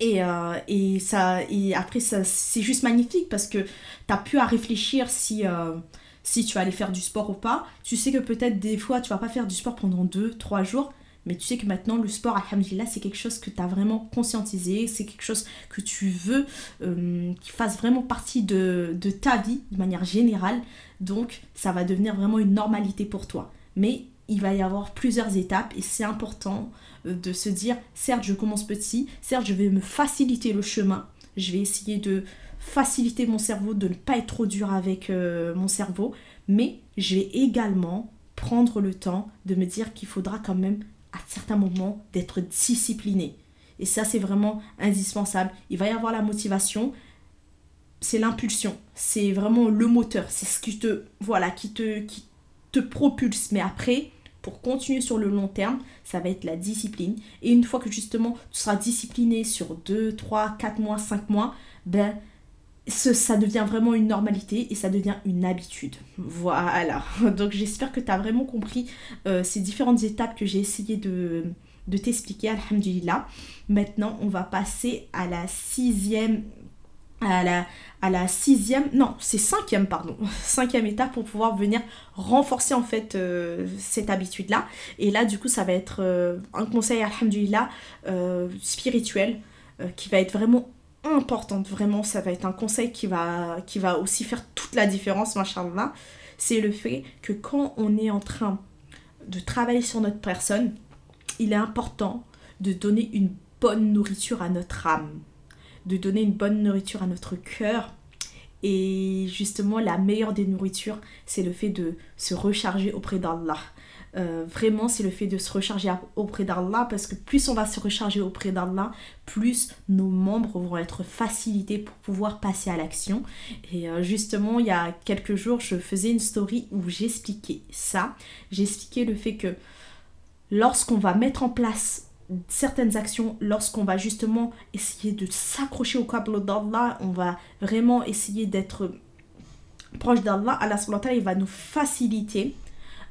Et, euh, et, ça, et après, ça, c'est juste magnifique parce que tu n'as plus à réfléchir si, euh, tu vas aller faire du sport ou pas. Tu sais que peut-être des fois, tu vas pas faire du sport pendant 2-3 jours, mais tu sais que maintenant, le sport, alhamdulillah, c'est quelque chose que tu as vraiment conscientisé, c'est quelque chose que tu veux qui fasse vraiment partie de, ta vie de manière générale. Donc, ça va devenir vraiment une normalité pour toi. Mais il va y avoir plusieurs étapes et c'est important euh, de se dire, certes, je commence petit, certes, je vais me faciliter le chemin, je vais essayer de faciliter mon cerveau, de ne pas être trop dur avec euh, mon cerveau, mais je vais également prendre le temps de me dire qu'il faudra quand même à certains moments d'être discipliné. Et ça, c'est vraiment indispensable. Il va y avoir la motivation, c'est l'impulsion, c'est vraiment le moteur, c'est ce qui te, voilà, qui te, te propulse. Mais après, pour continuer sur le long terme, ça va être la discipline. Et une fois que justement tu seras discipliné sur 2, 3, 4 mois, 5 mois, ben ça devient vraiment une normalité et ça devient une habitude. Voilà. Donc j'espère que tu as vraiment compris euh, ces différentes étapes que j'ai essayé de, de t'expliquer, alhamdulillah. Maintenant, on va passer à la sixième... À la, sixième, non, c'est cinquième, pardon, cinquième étape pour pouvoir venir renforcer en fait euh, cette habitude-là. Et là, du coup, ça va être euh, un conseil, alhamdulillah, spirituel, qui va être vraiment importante, vraiment, ça va être un conseil qui va, qui va aussi faire toute la différence, machallah, c'est le fait que quand on est en train de travailler sur notre personne, il est important de donner une bonne nourriture à notre âme, de donner une bonne nourriture à notre cœur. Et justement, la meilleure des nourritures, c'est le fait de se recharger auprès d'Allah. Euh, vraiment, c'est le fait de se recharger auprès d'Allah parce que plus on va se recharger auprès d'Allah, plus nos membres vont être facilités pour pouvoir passer à l'action. Et euh, justement, il y a quelques jours, je faisais une story où j'expliquais ça. J'expliquais le fait que lorsqu'on va mettre en place certaines actions, lorsqu'on va justement essayer de s'accrocher au câble d'Allah, on va vraiment essayer d'être proche d'Allah, Allah il va nous faciliter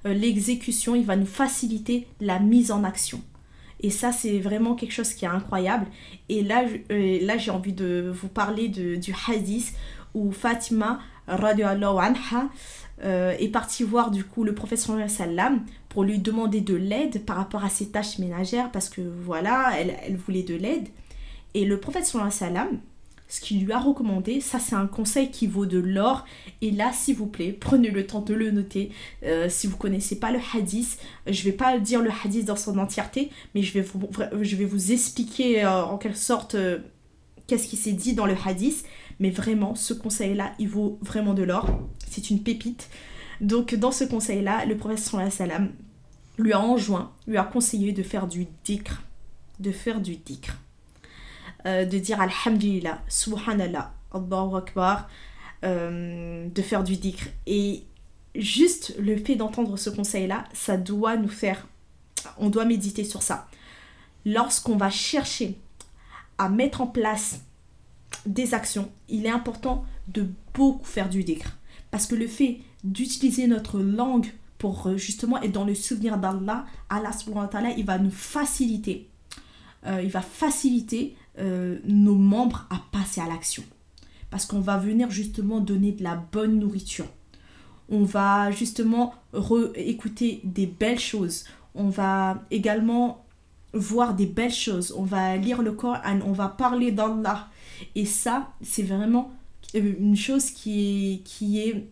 euh, l'exécution, il va nous faciliter la mise en action. Et ça, c'est vraiment quelque chose qui est incroyable. Et là, euh, là j'ai envie de vous parler de, du hadith où Fatima anha, euh, est partie voir du coup le prophète sallam pour lui demander de l'aide par rapport à ses tâches ménagères parce que voilà, elle, elle voulait de l'aide. Et le prophète sallam ce qu'il lui a recommandé. Ça, c'est un conseil qui vaut de l'or. Et là, s'il vous plaît, prenez le temps de le noter. Euh, si vous connaissez pas le hadith, je vais pas dire le hadith dans son entièreté, mais je vais vous, je vais vous expliquer euh, en quelque sorte qu'est-ce qui s'est dit dans le hadith. Mais vraiment, ce conseil-là, il vaut vraiment de l'or. C'est une pépite. Donc, dans ce conseil-là, le prophète sallam lui a enjoint, lui a conseillé de faire du dhikr. De faire du dhikr. Euh, de dire Alhamdulillah, Subhanallah, Allahu Akbar, euh, de faire du dhikr. Et juste le fait d'entendre ce conseil-là, ça doit nous faire, on doit méditer sur ça. Lorsqu'on va chercher à mettre en place des actions, il est important de beaucoup faire du dhikr. Parce que le fait d'utiliser notre langue pour euh, justement être dans le souvenir d'Allah, Allah il va nous faciliter. il va faciliter euh, nos membres à passer à l'action. Parce qu'on va venir justement donner de la bonne nourriture. On va justement écouter des belles choses. On va également voir des belles choses. On va lire le Coran, on va parler d'Allah. Et ça, c'est vraiment euh, une chose qui est, qui est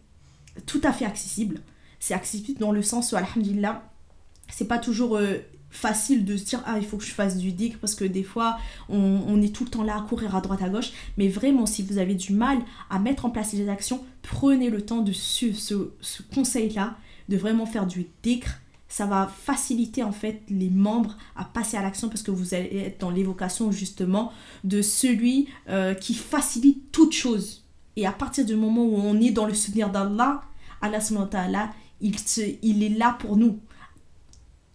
tout à fait accessible. C'est accessible dans le sens où, alhamdulillah, c'est pas toujours euh, facile de se dire ah il faut que je fasse du dic parce que des fois on, est tout le temps là à courir à droite à gauche mais vraiment si vous avez du mal à mettre en place les actions prenez le temps de suivre ce, ce conseil là de vraiment faire du dic ça va faciliter en fait les membres à passer à l'action parce que vous allez être dans l'évocation justement de celui euh, qui facilite toute chose. Et à partir du moment où on est dans le souvenir d'Allah Allah il, il est là pour nous.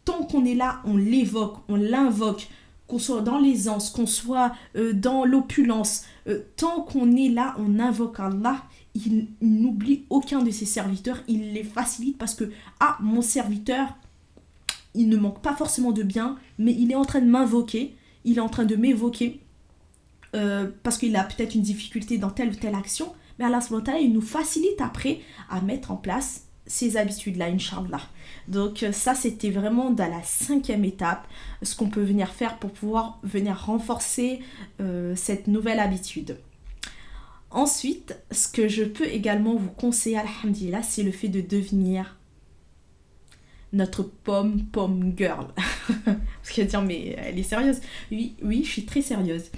Tant qu'on est là, on l'évoque, on l'invoque. Qu'on soit dans l'aisance, qu'on soit euh, dans l'opulence, euh, tant qu'on est là, on invoque Allah, il, n'oublie aucun de ses serviteurs, il les facilite parce que, ah, mon serviteur, il ne manque pas forcément de bien, mais il est en train de m'invoquer, il est en train de m'évoquer, euh, parce qu'il a peut-être une difficulté dans telle ou telle action, mais Allah il nous facilite après à mettre en place ces habitudes-là, Inch'Allah. Donc euh, ça, c'était vraiment dans la cinquième étape, ce qu'on peut venir faire pour pouvoir venir renforcer euh, cette nouvelle habitude. Ensuite, ce que je peux également vous conseiller, alhamdulillah, c'est le fait de devenir notre pomme pomme girl. Parce qu'elle dire mais elle est sérieuse. Oui, oui, je suis très sérieuse.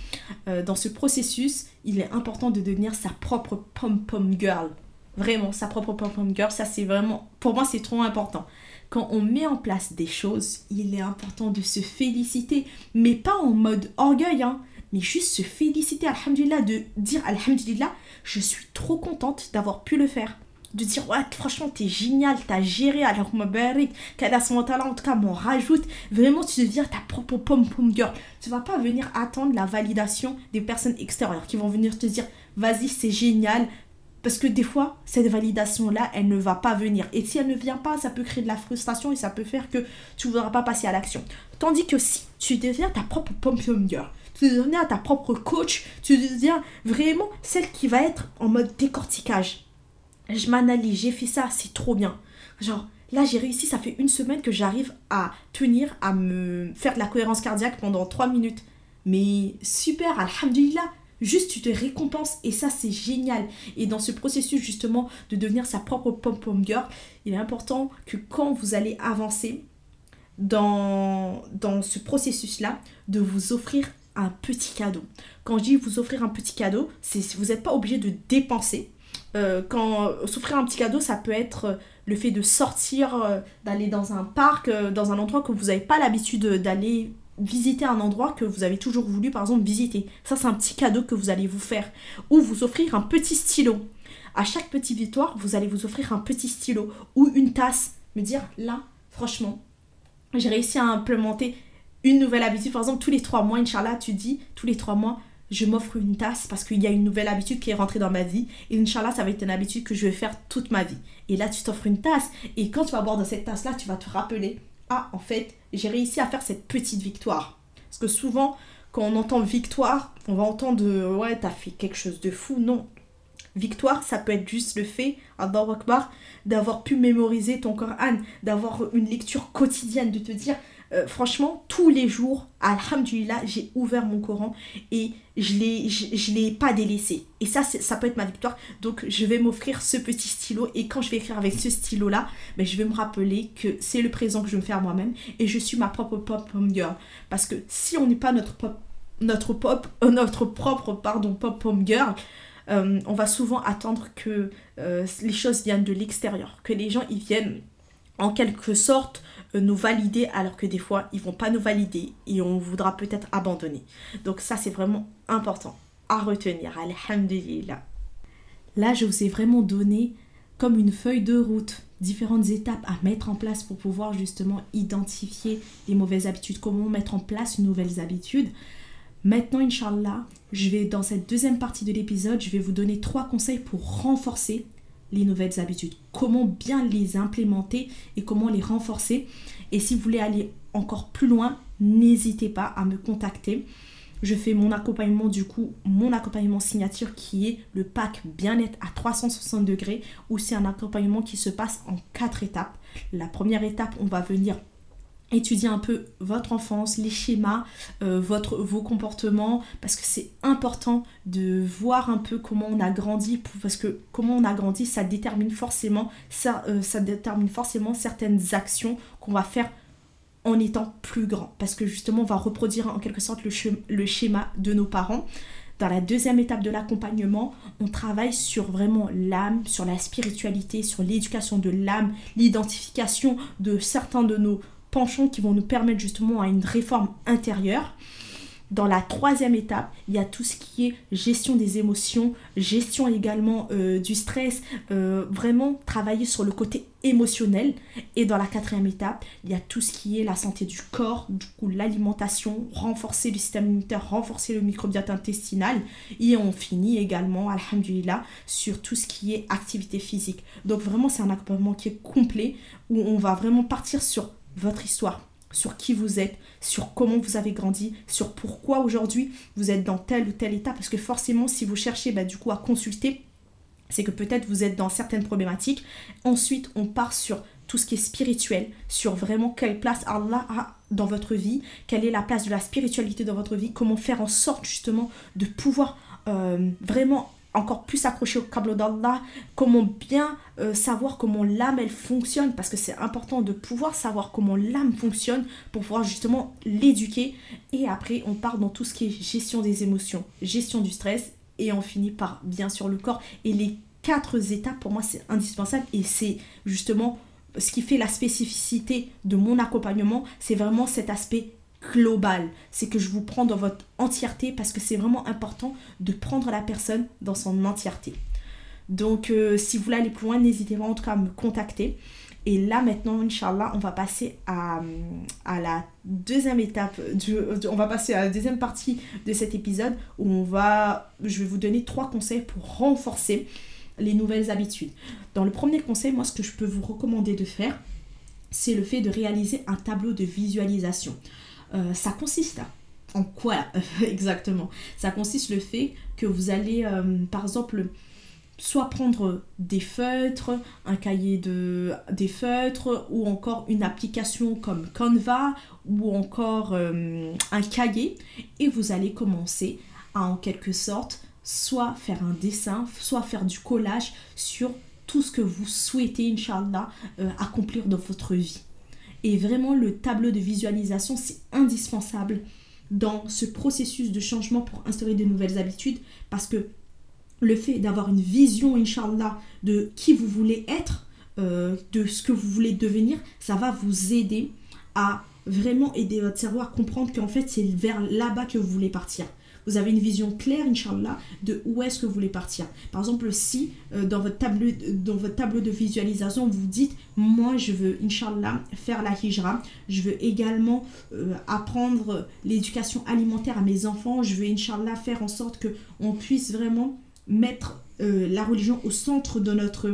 Euh, dans ce processus, il est important de devenir sa propre pomme pomme girl. Vraiment, sa propre pomme pomme girl, ça c'est vraiment, pour moi c'est trop important. Quand on met en place des choses, il est important de se féliciter, mais pas en mode orgueil, hein, mais juste se féliciter, alhamdulillah, de dire alhamdulillah, je suis trop contente d'avoir pu le faire de dire ouais franchement t'es génial t'as géré alors barik qu'elle ce moment-là en tout cas m'en rajoute. Vraiment tu deviens ta propre pom pom girl. Tu vas pas venir attendre la validation des personnes extérieures qui vont venir te dire vas-y c'est génial. Parce que des fois cette validation là elle ne va pas venir. Et si elle ne vient pas ça peut créer de la frustration et ça peut faire que tu ne voudras pas passer à l'action. Tandis que si tu deviens ta propre pom pom girl tu deviens ta propre coach tu deviens vraiment celle qui va être en mode décortiquage je m'analyse, j'ai fait ça, c'est trop bien. Genre, là j'ai réussi, ça fait une semaine que j'arrive à tenir, à me faire de la cohérence cardiaque pendant 3 minutes. Mais super, alhamdulillah. Juste tu te récompenses et ça c'est génial. Et dans ce processus justement de devenir sa propre pom-pom girl, il est important que quand vous allez avancer dans, ce processus-là, de vous offrir un petit cadeau. Quand je dis vous offrir un petit cadeau, c'est vous n'êtes pas obligé de dépenser euh, quand s'offrir un petit cadeau, ça peut être euh, le fait de sortir, euh, d'aller dans un parc, dans un endroit que vous n'avez pas l'habitude d'aller visiter un endroit que vous avez toujours voulu, par exemple, visiter. Ça, c'est un petit cadeau que vous allez vous faire. Ou vous offrir un petit stylo. À chaque petite victoire, vous allez vous offrir un petit stylo ou une tasse. Me dire, là, franchement, j'ai réussi à implémenter une nouvelle habitude. Par exemple, tous les trois mois, Inch'Allah, tu dis, tous les trois mois, je m'offre une tasse parce qu'il y a une nouvelle habitude qui est rentrée dans ma vie. Et Inch'Allah, ça va être une habitude que je vais faire toute ma vie. Et là, tu t'offres une tasse. Et quand tu vas boire dans cette tasse-là, tu vas te rappeler Ah, en fait, j'ai réussi à faire cette petite victoire. Parce que souvent, quand on entend victoire, on va entendre Ouais, t'as fait quelque chose de fou. Non. Victoire, ça peut être juste le fait, Akbar, d'avoir pu mémoriser ton Coran, d'avoir une lecture quotidienne, de te dire euh, franchement, tous les jours, alhamdulillah, j'ai ouvert mon Coran et je ne l'ai, pas délaissé. Et ça, ça peut être ma victoire. Donc, je vais m'offrir ce petit stylo et quand je vais écrire avec ce stylo-là, ben, je vais me rappeler que c'est le présent que je vais me faire moi-même et je suis ma propre pop girl. Parce que si on n'est pas notre pop, notre pop, euh, notre propre, pardon, pop girl, euh, on va souvent attendre que les choses viennent de l'extérieur, que les gens ils viennent en quelque sorte nous valider alors que des fois ils vont pas nous valider et on voudra peut-être abandonner. Donc ça c'est vraiment important à retenir. Alhamdulillah. Là je vous ai vraiment donné comme une feuille de route différentes étapes à mettre en place pour pouvoir justement identifier les mauvaises habitudes, comment mettre en place une nouvelles habitudes. Maintenant, Inch'Allah, je vais dans cette deuxième partie de l'épisode, je vais vous donner trois conseils pour renforcer les nouvelles habitudes, comment bien les implémenter et comment les renforcer. Et si vous voulez aller encore plus loin, n'hésitez pas à me contacter. Je fais mon accompagnement du coup, mon accompagnement signature qui est le pack bien-être à 360 degrés où c'est un accompagnement qui se passe en quatre étapes. La première étape, on va venir étudier un peu votre enfance, les schémas, euh, votre, vos comportements, parce que c'est important de voir un peu comment on a grandi, parce que comment on a grandi, ça détermine forcément, ça, euh, ça détermine forcément certaines actions qu'on va faire en étant plus grand, parce que justement on va reproduire en quelque sorte le, le schéma de nos parents. Dans la deuxième étape de l'accompagnement, on travaille sur vraiment l'âme, sur la spiritualité, sur l'éducation de l'âme, l'identification de certains de nos penchants qui vont nous permettre justement à une réforme intérieure. dans la troisième étape, il y a tout ce qui est gestion des émotions, gestion également euh, du stress, euh, vraiment travailler sur le côté émotionnel. Et dans la quatrième étape, il y a tout ce qui est la santé du corps, du coup l'alimentation, renforcer le système immunitaire, renforcer le microbiote intestinal. Et on finit également, alhamdulillah, sur tout ce qui est activité physique. Donc vraiment, c'est un accompagnement qui est complet où on va vraiment partir sur votre histoire, sur qui vous êtes, sur comment vous avez grandi, sur pourquoi aujourd'hui vous êtes dans tel ou tel état. Parce que forcément, si vous cherchez bah, du coup à consulter, c'est que peut-être vous êtes dans certaines problématiques. Ensuite, on part sur tout ce qui est spirituel, sur vraiment quelle place Allah a dans votre vie, quelle est la place de la spiritualité dans votre vie, comment faire en sorte justement de pouvoir euh, vraiment encore plus accroché au câble d'Allah, comment bien euh, savoir comment l'âme elle fonctionne, parce que c'est important de pouvoir savoir comment l'âme fonctionne pour pouvoir justement l'éduquer. Et après, on part dans tout ce qui est gestion des émotions, gestion du stress, et on finit par bien sûr le corps. Et les quatre étapes, pour moi, c'est indispensable, et c'est justement ce qui fait la spécificité de mon accompagnement, c'est vraiment cet aspect global. C'est que je vous prends dans votre entièreté parce que c'est vraiment important de prendre la personne dans son entièreté. Donc, euh, si vous voulez aller plus loin, n'hésitez pas en tout cas à me contacter. Et là, maintenant, Inch'Allah, on va passer à, à la deuxième étape, on va passer à la deuxième partie de cet épisode où on va, je vais vous donner trois conseils pour renforcer les nouvelles habitudes. Dans le premier conseil, moi, ce que je peux vous recommander de faire, c'est le fait de réaliser un tableau de visualisation. Euh, ça consiste en quoi exactement? Ça consiste le fait que vous allez, euh, par exemple, soit prendre des feutres, un cahier de des feutres ou encore une application comme Canva ou encore euh, un cahier et vous allez commencer à en quelque sorte soit faire un dessin, soit faire du collage sur tout ce que vous souhaitez, Inch'Allah, accomplir dans votre vie. Et vraiment, le tableau de visualisation, c'est indispensable dans ce processus de changement pour instaurer de nouvelles habitudes. Parce que le fait d'avoir une vision, Inch'Allah, de qui vous voulez être, euh, de ce que vous voulez devenir, ça va vous aider à vraiment aider votre cerveau à comprendre qu'en fait, c'est vers là-bas que vous voulez partir vous avez une vision claire, Inch'Allah, de où est-ce que vous voulez partir. Par exemple, si euh, dans, votre tableau, dans votre tableau de visualisation, vous dites, moi je veux, Inch'Allah, faire la hijra, je veux également euh, apprendre l'éducation alimentaire à mes enfants, je veux, Inch'Allah, faire en sorte qu'on puisse vraiment mettre euh, la religion au centre de notre,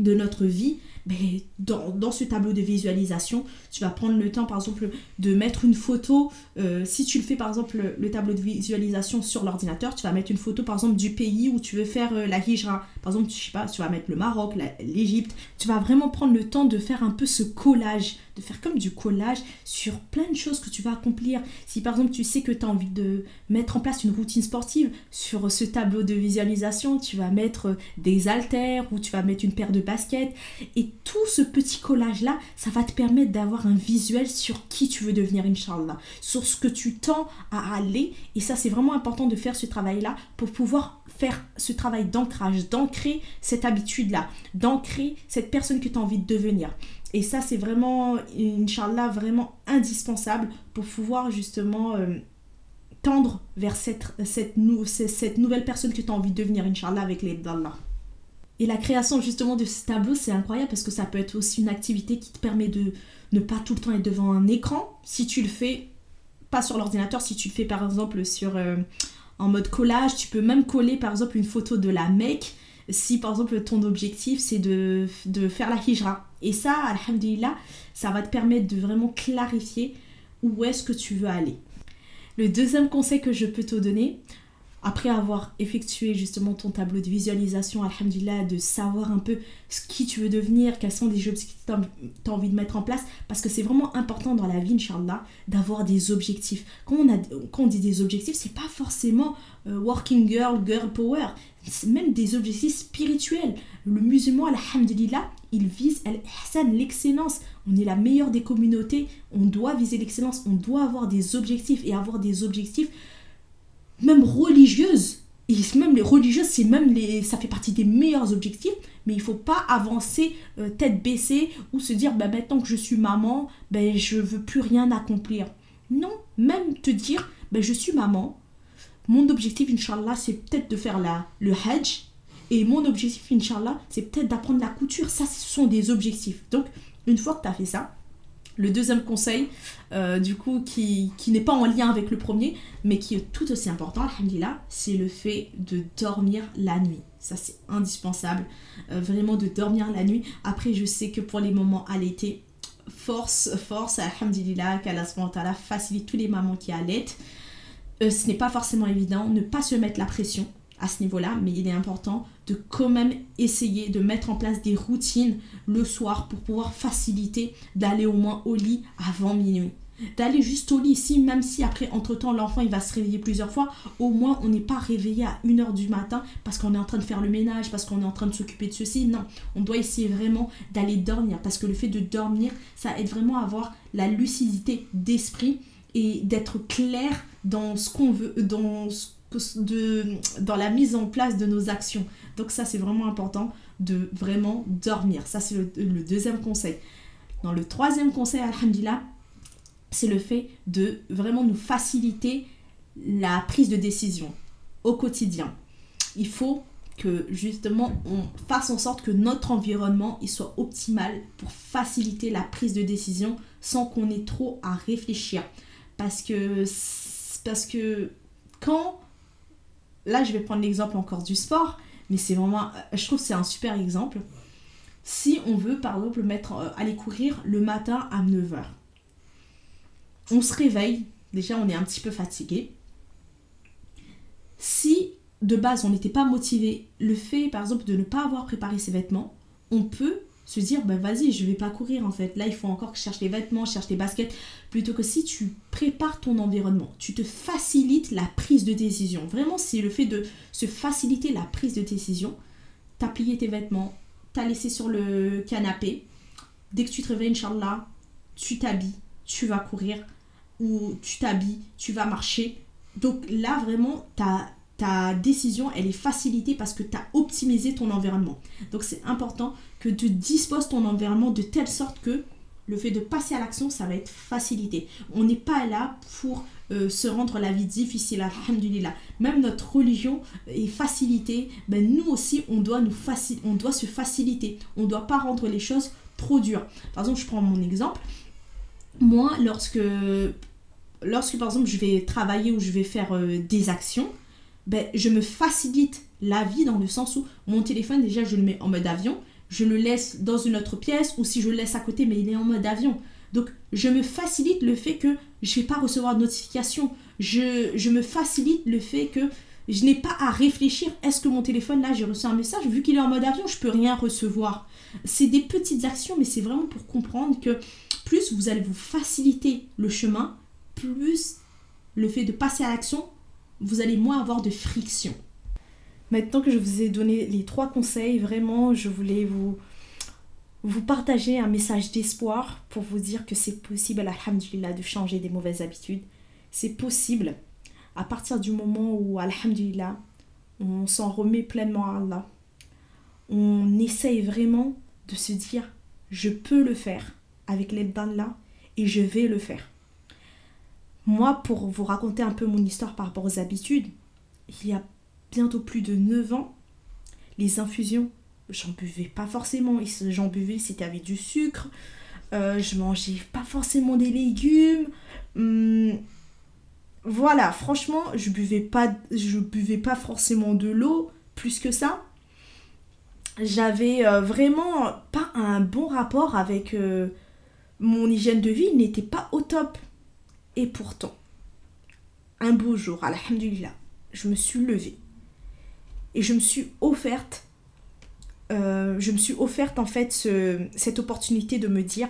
de notre vie, mais dans, ce tableau de visualisation, tu vas prendre le temps, par exemple, de mettre une photo. Euh, si tu le fais, par exemple, le, tableau de visualisation sur l'ordinateur, tu vas mettre une photo, par exemple, du pays où tu veux faire euh, la hijra. Par exemple, tu, sais pas, tu vas mettre le Maroc, l'Égypte. Tu vas vraiment prendre le temps de faire un peu ce collage, de faire comme du collage sur plein de choses que tu vas accomplir. Si, par exemple, tu sais que tu as envie de mettre en place une routine sportive, sur ce tableau de visualisation, tu vas mettre euh, des haltères ou tu vas mettre une paire de baskets. Et tout ce petit collage-là, ça va te permettre d'avoir un visuel sur qui tu veux devenir, Inch'Allah, sur ce que tu tends à aller. Et ça, c'est vraiment important de faire ce travail-là pour pouvoir faire ce travail d'ancrage, d'ancrer cette habitude-là, d'ancrer cette personne que tu as envie de devenir. Et ça, c'est vraiment, Inch'Allah, vraiment indispensable pour pouvoir justement euh, tendre vers cette, cette, cette, nouvelle personne que tu as envie de devenir, Inch'Allah, avec l'aide d'Allah. Et la création justement de ce tableau, c'est incroyable parce que ça peut être aussi une activité qui te permet de ne pas tout le temps être devant un écran. Si tu le fais pas sur l'ordinateur, si tu le fais par exemple sur euh, en mode collage, tu peux même coller par exemple une photo de la Mecque si par exemple ton objectif c'est de, de, faire la hijra. Et ça, alhamdulillah, ça va te permettre de vraiment clarifier où est-ce que tu veux aller. Le deuxième conseil que je peux te donner, après avoir effectué justement ton tableau de visualisation, alhamdulillah, de savoir un peu ce qui tu veux devenir, quels sont les objectifs que tu as envie de mettre en place, parce que c'est vraiment important dans la vie, Inch'Allah, d'avoir des objectifs. Quand on, dit des objectifs, c'est pas forcément euh, working girl, girl power, c'est même des objectifs spirituels. Le musulman, alhamdulillah, il vise l'excellence. On est la meilleure des communautés, on doit viser l'excellence, on doit avoir des objectifs et avoir des objectifs même religieuses, et même les religieuses, c'est même les, ça fait partie des meilleurs objectifs, mais il faut pas avancer euh, tête baissée ou se dire, bah, maintenant que je suis maman, ben, je veux plus rien accomplir. Non, même te dire, ben, je suis maman. Mon objectif, Inch'Allah, c'est peut-être de faire la, le Hajj. Et mon objectif, Inch'Allah, c'est peut-être d'apprendre la couture. Ça, ce sont des objectifs. Donc, une fois que tu as fait ça, le deuxième conseil, euh, du coup, qui, n'est pas en lien avec le premier, mais qui est tout aussi important, alhamdulillah, c'est le fait de dormir la nuit. Ça, c'est indispensable. Euh, vraiment de dormir la nuit. Après, je sais que pour les moments à l'été, force, force, alhamdulillah, qu'Allah facilite tous les mamans qui allaitent. Euh, ce n'est pas forcément évident, ne pas se mettre la pression à ce niveau-là, mais il est important de quand même essayer de mettre en place des routines le soir pour pouvoir faciliter d'aller au moins au lit avant minuit. D'aller juste au lit, si même si après, entre-temps, l'enfant il va se réveiller plusieurs fois, au moins on n'est pas réveillé à 1h du matin parce qu'on est en train de faire le ménage, parce qu'on est en train de s'occuper de ceci. Non, on doit essayer vraiment d'aller dormir parce que le fait de dormir, ça aide vraiment à avoir la lucidité d'esprit et d'être clair dans ce qu'on veut, dans, de, dans la mise en place de nos actions. Donc ça, c'est vraiment important de vraiment dormir. Ça, c'est le, deuxième conseil. Dans le troisième conseil, alhamdulillah, c'est le fait de vraiment nous faciliter la prise de décision au quotidien. Il faut que justement on fasse en sorte que notre environnement il soit optimal pour faciliter la prise de décision sans qu'on ait trop à réfléchir. Parce que, parce que quand, là je vais prendre l'exemple encore du sport, mais c'est vraiment, je trouve c'est un super exemple. Si on veut par exemple mettre, euh, aller courir le matin à 9h, on se réveille, déjà on est un petit peu fatigué. Si de base on n'était pas motivé, le fait par exemple de ne pas avoir préparé ses vêtements, on peut se dire bah vas-y je vais pas courir en fait. Là il faut encore que je cherche les vêtements cherche les baskets. Plutôt que si tu prépares ton environnement tu te facilites la prise de décision. Vraiment c'est le fait de se faciliter la prise de décision t'as plié tes vêtements t'as laissé sur le canapé dès que tu te réveilles inchallah tu t'habilles tu vas courir ou tu t'habilles tu vas marcher. Donc là vraiment t'as ta décision, elle est facilitée parce que tu as optimisé ton environnement. Donc c'est important que tu disposes ton environnement de telle sorte que le fait de passer à l'action, ça va être facilité. On n'est pas là pour euh, se rendre la vie difficile, alhamdulillah. Même notre religion est facilitée. Ben, nous aussi, on doit, nous on doit se faciliter. On ne doit pas rendre les choses trop dures. Par exemple, je prends mon exemple. Moi, lorsque, lorsque par exemple, je vais travailler ou je vais faire euh, des actions, ben, je me facilite la vie dans le sens où mon téléphone, déjà, je le mets en mode avion, je le laisse dans une autre pièce ou si je le laisse à côté, mais il est en mode avion. Donc, je me facilite le fait que je ne vais pas recevoir de notification. Je, je me facilite le fait que je n'ai pas à réfléchir. Est-ce que mon téléphone, là, j'ai reçu un message? Vu qu'il est en mode avion, je peux rien recevoir. C'est des petites actions, mais c'est vraiment pour comprendre que plus vous allez vous faciliter le chemin, plus le fait de passer à l'action vous allez moins avoir de friction. Maintenant que je vous ai donné les trois conseils, vraiment, je voulais vous, vous partager un message d'espoir pour vous dire que c'est possible, alhamdulillah, de changer des mauvaises habitudes. C'est possible à partir du moment où, alhamdulillah, on s'en remet pleinement à Allah. On essaye vraiment de se dire, je peux le faire avec l'aide d'Allah et je vais le faire. Moi, pour vous raconter un peu mon histoire par rapport aux habitudes, il y a bientôt plus de 9 ans, les infusions, j'en buvais pas forcément. J'en buvais, c'était avec du sucre. Euh, je mangeais pas forcément des légumes. Hum, voilà, franchement, je buvais pas, buvais pas forcément de l'eau plus que ça. J'avais euh, vraiment pas un bon rapport avec euh, mon hygiène de vie, il n'était pas au top. Et pourtant, un beau jour, alhamdulillah, je me suis levée et je me suis offerte, euh, je me suis offerte en fait cette opportunité de me dire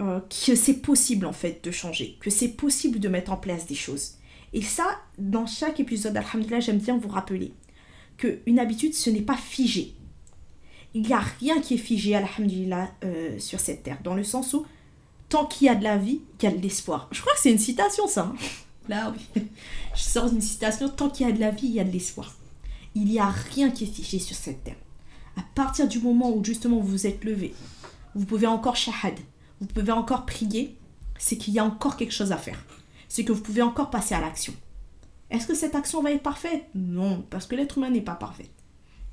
euh, que c'est possible en fait de changer, que c'est possible de mettre en place des choses. Et ça, dans chaque épisode, alhamdulillah, j'aime bien vous rappeler qu'une habitude, ce n'est pas figé. Il n'y a rien qui est figé, alhamdulillah, euh, sur cette terre, dans le sens où tant qu'il y a de la vie, il y a de l'espoir. Je crois que c'est une citation, ça. Hein. Là, oui. Je sors une citation tant qu'il y a de la vie, il y a de l'espoir. Il n'y a rien qui est figé sur cette terre. À partir du moment où justement vous vous êtes levé, vous pouvez encore shahad, vous pouvez encore prier, c'est qu'il y a encore quelque chose à faire. c'est que vous pouvez encore passer à l'action. Est-ce que cette action va être parfaite? Non, parce que l'être humain n'est pas parfait.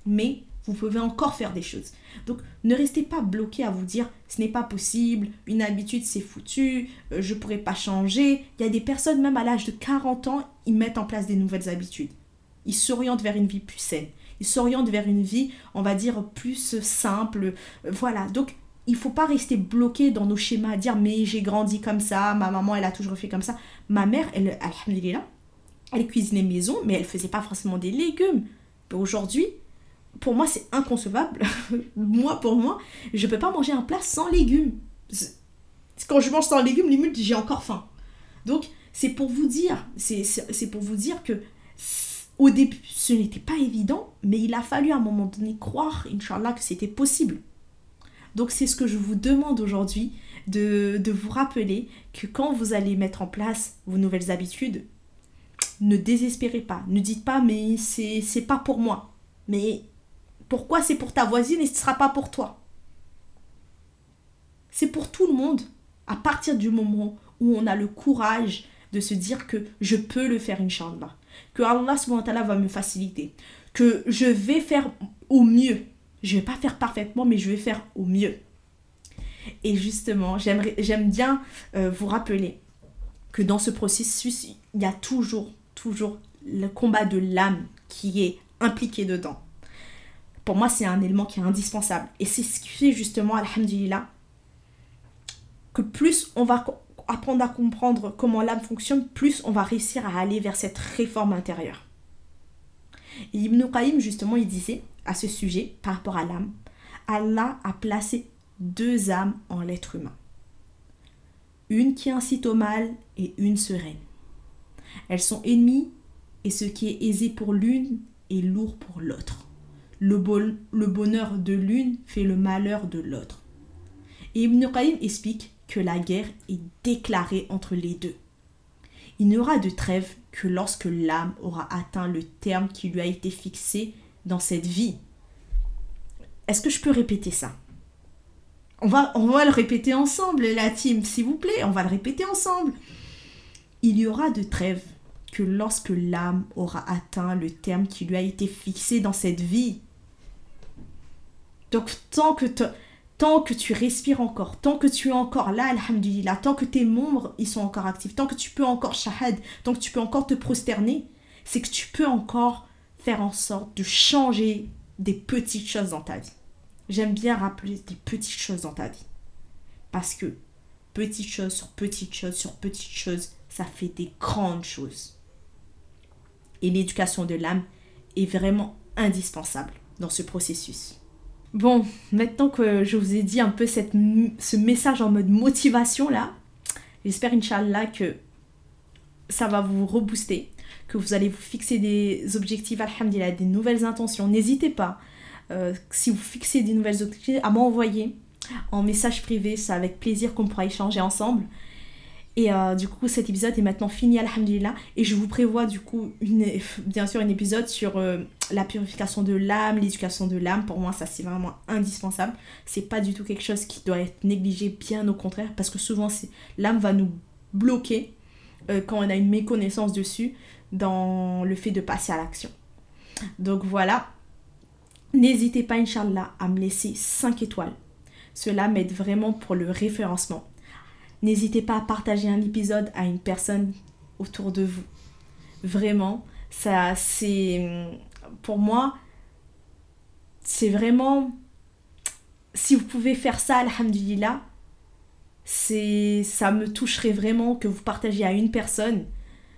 Mais vous pouvez encore faire des choses. Donc ne restez pas bloqué à vous dire ce n'est pas possible, une habitude c'est foutu, euh, je ne pourrai pas changer. Il y a des personnes même à l'âge de 40 ans, ils mettent en place des nouvelles habitudes. Ils s'orientent vers une vie plus saine. Ils s'orientent vers une vie, on va dire, plus simple. Voilà. Donc il faut pas rester bloqué dans nos schémas, dire mais j'ai grandi comme ça, ma maman elle a toujours fait comme ça. Ma mère, elle, alhamdulillah, elle cuisinait maison, mais elle faisait pas forcément des légumes. Aujourd'hui, pour moi, c'est inconcevable. moi, pour moi, je peux pas manger un plat sans légumes. Quand je mange sans légumes, limite, j'ai encore faim. Donc, c'est pour vous dire, c'est pour vous dire que au début, ce n'était pas évident, mais il a fallu à un moment donné croire, Inch'Allah, que c'était possible. Donc c'est ce que je vous demande aujourd'hui, de, vous rappeler que quand vous allez mettre en place vos nouvelles habitudes, ne désespérez pas. Ne dites pas mais c'est pas pour moi. Mais pourquoi c'est pour ta voisine et ce ne sera pas pour toi? C'est pour tout le monde à partir du moment où on a le courage de se dire que je peux le faire, Inch'Allah. Que Allah va me faciliter. Que je vais faire au mieux. Je ne vais pas faire parfaitement, mais je vais faire au mieux. Et justement, j'aime bien euh, vous rappeler que dans ce processus, il y a toujours, toujours le combat de l'âme qui est impliqué dedans. Pour moi, c'est un élément qui est indispensable. Et c'est ce qui fait justement, alhamdulillah, que plus on va apprendre à comprendre comment l'âme fonctionne, plus on va réussir à aller vers cette réforme intérieure. Et Ibn Qayyim, justement, il disait à ce sujet, par rapport à l'âme, Allah a placé deux âmes en l'être humain. Une qui incite au mal et une sereine. Elles sont ennemies et ce qui est aisé pour l'une est lourd pour l'autre. Le, bonheur de l'une fait le malheur de l'autre. Et Ibn Qayyim explique que la guerre est déclarée entre les deux. Il n'y aura de trêve que lorsque l'âme aura atteint le terme qui lui a été fixé dans cette vie. Est-ce que je peux répéter ça? On va, on va le répéter ensemble, la team, s'il vous plaît, on va le répéter ensemble. Il y aura de trêve que lorsque l'âme aura atteint le terme qui lui a été fixé dans cette vie. Donc tant que, tu respires encore, tant que tu es encore là, alhamdulillah, tant que tes membres ils sont encore actifs, tant que tu peux encore shahad, tant que tu peux encore te prosterner, c'est que tu peux encore faire en sorte de changer des petites choses dans ta vie. J'aime bien rappeler des petites choses dans ta vie. Parce que petites choses sur petites choses sur petites choses, ça fait des grandes choses. Et l'éducation de l'âme est vraiment indispensable dans ce processus. Bon, maintenant que je vous ai dit un peu cette, ce message en mode motivation là, j'espère Inch'Allah que ça va vous rebooster, que vous allez vous fixer des objectifs, alhamdulillah, des nouvelles intentions. N'hésitez pas euh, si vous fixez des nouvelles objectifs, à m'envoyer en message privé. C'est avec plaisir qu'on pourra échanger ensemble. Et euh, du coup, cet épisode est maintenant fini, alhamdulillah. Et je vous prévois du coup, une, bien sûr, un épisode sur euh, la purification de l'âme, l'éducation de l'âme. Pour moi, ça c'est vraiment indispensable. C'est pas du tout quelque chose qui doit être négligé, bien au contraire. Parce que souvent, l'âme va nous bloquer quand on a une méconnaissance dessus dans le fait de passer à l'action. Donc voilà, N'hésitez pas, Inch'Allah, à me laisser 5 étoiles. Cela m'aide vraiment pour le référencement. N'hésitez pas à partager un épisode à une personne autour de vous. Vraiment, ça c'est pour moi c'est vraiment si vous pouvez faire ça alhamdulillah, c'est ça me toucherait vraiment que vous partagiez à une personne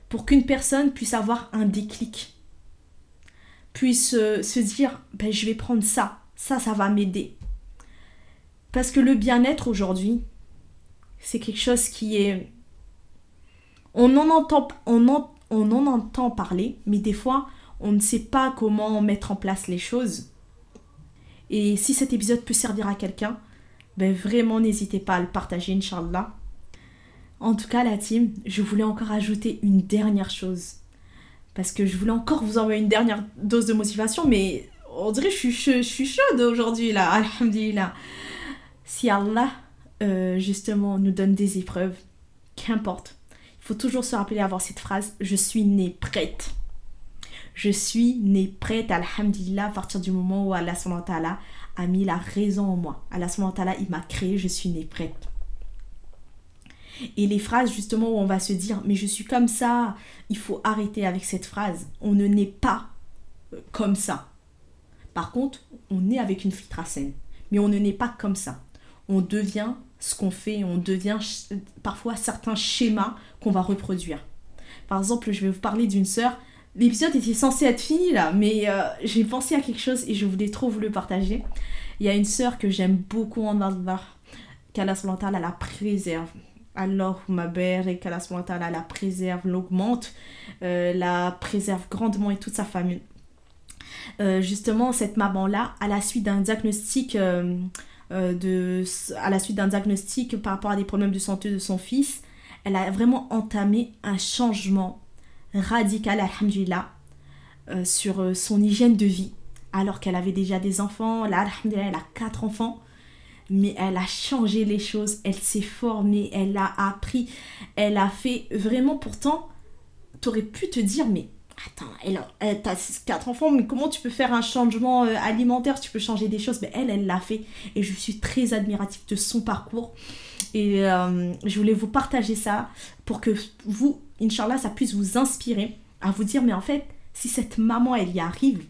pour qu'une personne puisse avoir un déclic puisse euh, se dire ben, je vais prendre ça, ça, ça va m'aider. Parce que le bien-être aujourd'hui, c'est quelque chose qui est... On en, entend, on, on en entend parler, mais des fois, on ne sait pas comment mettre en place les choses. Et si cet épisode peut servir à quelqu'un, ben vraiment n'hésitez pas à le partager, Inch'Allah. En tout cas, la team, je voulais encore ajouter une dernière chose parce que je voulais encore vous envoyer une dernière dose de motivation, mais on dirait que je suis, je, suis chaude aujourd'hui, là, alhamdulillah. Si Allah, euh, justement, nous donne des épreuves, qu'importe, il faut toujours se rappeler avoir cette phrase je suis née prête. Je suis née prête, alhamdulillah, à partir du moment où Allah a mis la raison en moi. Allah il m'a créé, je suis née prête. Et les phrases justement où on va se dire mais je suis comme ça, il faut arrêter avec cette phrase. On ne naît pas euh, comme ça. Par contre, on naît avec une fitra saine. Mais on ne naît pas comme ça. On devient ce qu'on fait, on devient parfois certains schémas qu'on va reproduire. Par exemple, je vais vous parler d'une sœur. L'épisode était censé être fini là, mais euh, j'ai pensé à quelque chose et je voulais trop vous le partager. Il y a une sœur que j'aime beaucoup en Allah, qu'Allah la préserve. Alors ma mère et qu'Allah la préserve, l'augmente, euh, la préserve grandement et toute sa famille. Euh, justement, cette maman-là, à la suite d'un diagnostic euh, de, à la suite d'un diagnostic par rapport à des problèmes de santé de son fils, elle a vraiment entamé un changement radical, alhamdulillah, euh, sur euh, son hygiène de vie. Alors qu'elle avait déjà des enfants, là, alhamdulillah, elle a quatre enfants. Mais elle a changé les choses, elle s'est formée, elle a appris, elle a fait vraiment pourtant, tu aurais pu te dire, mais attends, elle, elle t'as quatre enfants, mais comment tu peux faire un changement euh, alimentaire Tu peux changer des choses? Mais elle, elle l'a fait. Et je suis très admirative de son parcours. Et euh, je voulais vous partager ça pour que vous, Inch'Allah, ça puisse vous inspirer à vous dire, mais en fait, si cette maman, elle y arrive,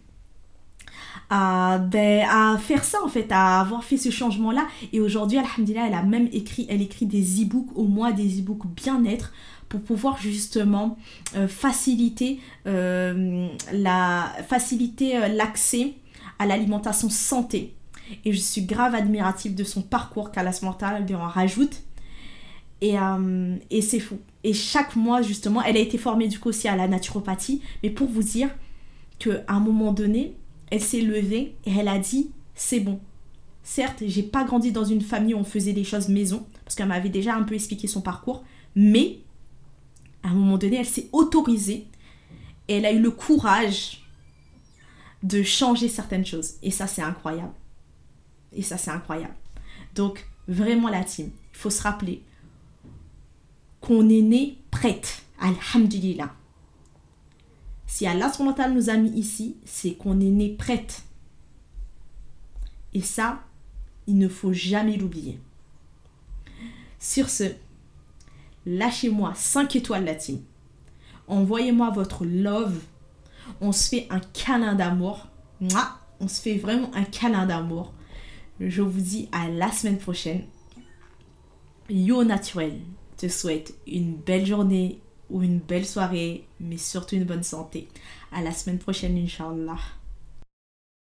à, ben, faire ça en fait, à avoir fait ce changement-là. Et aujourd'hui, Alhamdulillah, elle a même écrit des e-books, au moins des e-books bien-être pour pouvoir justement euh, faciliter euh, la faciliter euh, l'accès à l'alimentation santé. Et je suis grave admirative de son parcours qu'Alas Mental en rajoute. Et, et c'est fou. Et chaque mois, justement, elle a été formée du coup aussi à la naturopathie. Mais pour vous dire qu'à un moment donné, elle s'est levée et elle a dit c'est bon. Certes, j'ai pas grandi dans une famille où on faisait des choses maison, parce qu'elle m'avait déjà un peu expliqué son parcours, mais à un moment donné, elle s'est autorisée et elle a eu le courage de changer certaines choses. Et ça, c'est incroyable. Et ça, c'est incroyable. Donc, vraiment la team, il faut se rappeler qu'on est né prête. Alhamdulillah. Si Allah nous a mis ici, c'est qu'on est né prête. Et ça, il ne faut jamais l'oublier. Sur ce, lâchez-moi 5 étoiles la team. Envoyez-moi votre love. On se fait un câlin d'amour. On se fait vraiment un câlin d'amour. Je vous dis à la semaine prochaine. Yo Naturel te souhaite une belle journée ou une belle soirée, mais surtout une bonne santé. À la semaine prochaine, Inch'Allah.